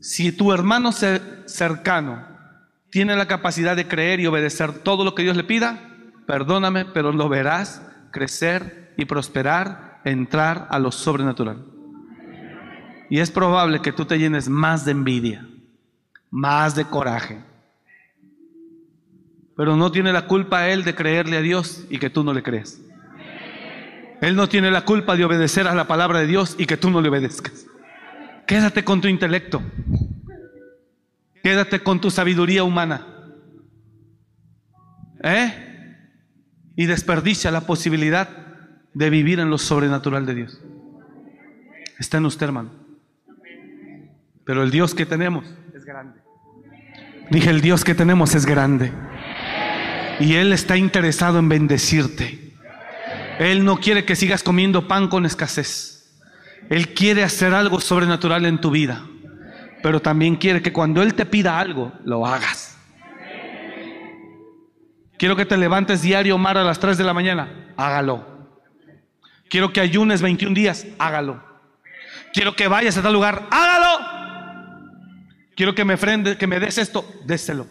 S2: Si tu hermano cercano tiene la capacidad de creer y obedecer todo lo que Dios le pida, perdóname, pero lo verás crecer y prosperar, entrar a lo sobrenatural. Y es probable que tú te llenes más de envidia, más de coraje. Pero no tiene la culpa él de creerle a Dios y que tú no le crees. Él no tiene la culpa de obedecer a la palabra de Dios y que tú no le obedezcas. Quédate con tu intelecto. Quédate con tu sabiduría humana. ¿Eh? Y desperdicia la posibilidad de vivir en lo sobrenatural de Dios. Está en usted, hermano. Pero el Dios que tenemos es grande. Dije, el Dios que tenemos es grande. Y Él está interesado en bendecirte. Él no quiere que sigas comiendo pan con escasez. Él quiere hacer algo sobrenatural en tu vida, pero también quiere que cuando Él te pida algo, lo hagas. Quiero que te levantes diario, Omar, a las 3 de la mañana, hágalo. Quiero que ayunes 21 días, hágalo. Quiero que vayas a tal lugar, hágalo. Quiero que me frende, que me des esto, déselo.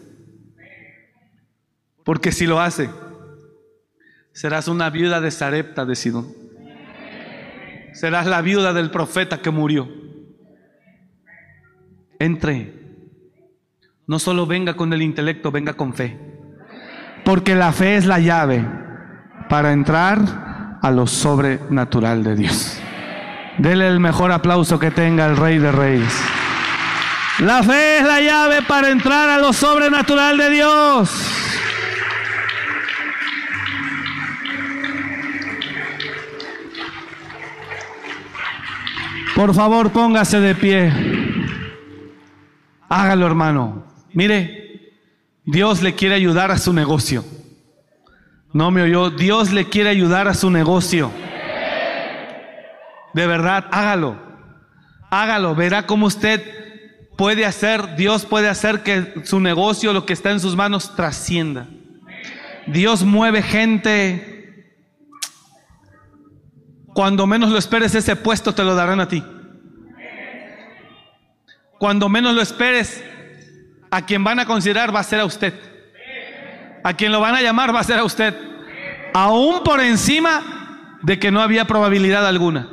S2: Porque si lo hace, serás una viuda de Sarepta de Sidón serás la viuda del profeta que murió. Entre. No solo venga con el intelecto, venga con fe. Porque la fe es la llave para entrar a lo sobrenatural de Dios. Dele el mejor aplauso que tenga el Rey de Reyes. La fe es la llave para entrar a lo sobrenatural de Dios. Por favor, póngase de pie. Hágalo, hermano. Mire, Dios le quiere ayudar a su negocio. No me oyó. Dios le quiere ayudar a su negocio. De verdad, hágalo. Hágalo. Verá cómo usted puede hacer, Dios puede hacer que su negocio, lo que está en sus manos, trascienda. Dios mueve gente cuando menos lo esperes, ese puesto te lo darán a ti. Cuando menos lo esperes, a quien van a considerar va a ser a usted. A quien lo van a llamar va a ser a usted. Aún por encima de que no había probabilidad alguna.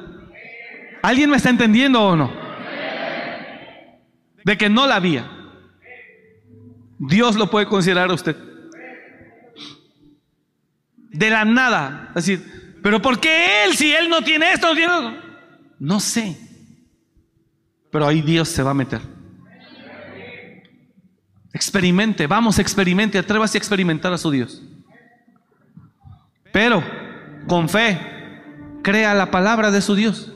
S2: ¿Alguien me está entendiendo o no? De que no la había. Dios lo puede considerar a usted. De la nada. Es decir, pero ¿por qué él? Si él no tiene esto, no tiene No sé. Pero ahí Dios se va a meter. Experimente, vamos, experimente, atrévase a experimentar a su Dios. Pero con fe, crea la palabra de su Dios.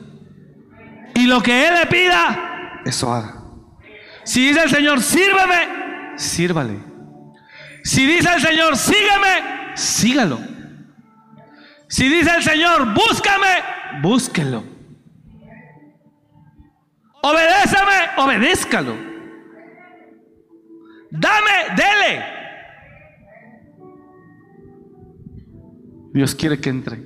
S2: Y lo que Él le pida, eso haga. Si dice el Señor, sírveme, sírvale. Si dice el Señor, sígueme, sígalo. Si dice el Señor, búscame, búsquelo. Obedéceme, obedézcalo. Dame, dele. Dios quiere que entre.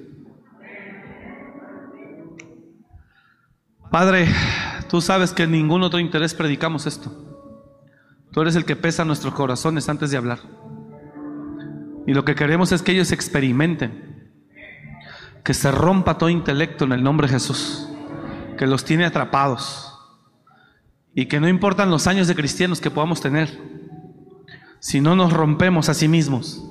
S2: Padre, tú sabes que en ningún otro interés predicamos esto. Tú eres el que pesa nuestros corazones antes de hablar. Y lo que queremos es que ellos experimenten. Que se rompa todo intelecto en el nombre de Jesús. Que los tiene atrapados. Y que no importan los años de cristianos que podamos tener. Si no nos rompemos a sí mismos,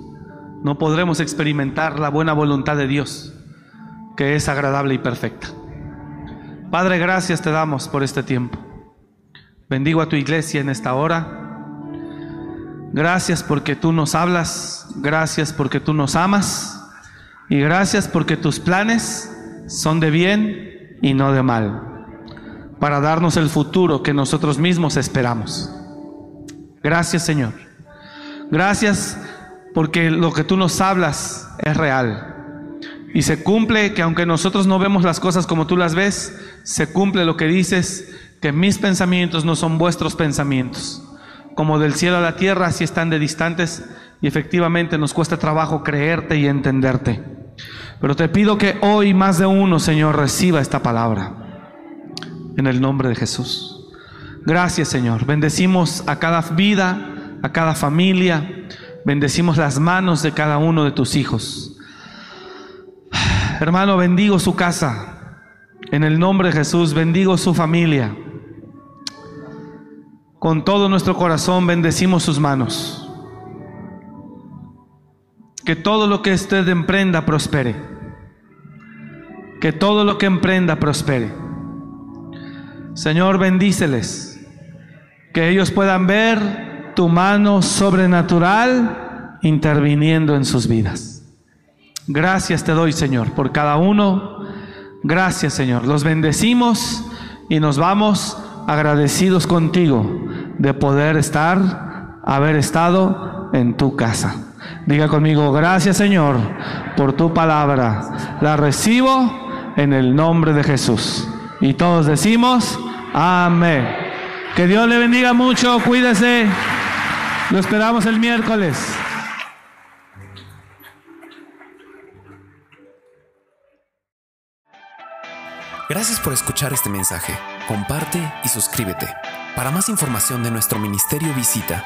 S2: no podremos experimentar la buena voluntad de Dios, que es agradable y perfecta. Padre, gracias te damos por este tiempo. Bendigo a tu iglesia en esta hora. Gracias porque tú nos hablas, gracias porque tú nos amas y gracias porque tus planes son de bien y no de mal, para darnos el futuro que nosotros mismos esperamos. Gracias Señor. Gracias porque lo que tú nos hablas es real. Y se cumple que aunque nosotros no vemos las cosas como tú las ves, se cumple lo que dices, que mis pensamientos no son vuestros pensamientos. Como del cielo a la tierra, así están de distantes y efectivamente nos cuesta trabajo creerte y entenderte. Pero te pido que hoy más de uno, Señor, reciba esta palabra. En el nombre de Jesús. Gracias, Señor. Bendecimos a cada vida, a cada familia. Bendecimos las manos de cada uno de tus hijos. Hermano, bendigo su casa. En el nombre de Jesús, bendigo su familia. Con todo nuestro corazón bendecimos sus manos. Que todo lo que usted emprenda prospere. Que todo lo que emprenda prospere. Señor, bendíceles. Que ellos puedan ver tu mano sobrenatural interviniendo en sus vidas. Gracias te doy, Señor, por cada uno. Gracias, Señor. Los bendecimos y nos vamos agradecidos contigo de poder estar, haber estado en tu casa. Diga conmigo, gracias Señor por tu palabra. La recibo en el nombre de Jesús. Y todos decimos, amén. Que Dios le bendiga mucho, cuídese. Lo esperamos el miércoles.
S1: Gracias por escuchar este mensaje. Comparte y suscríbete. Para más información de nuestro ministerio visita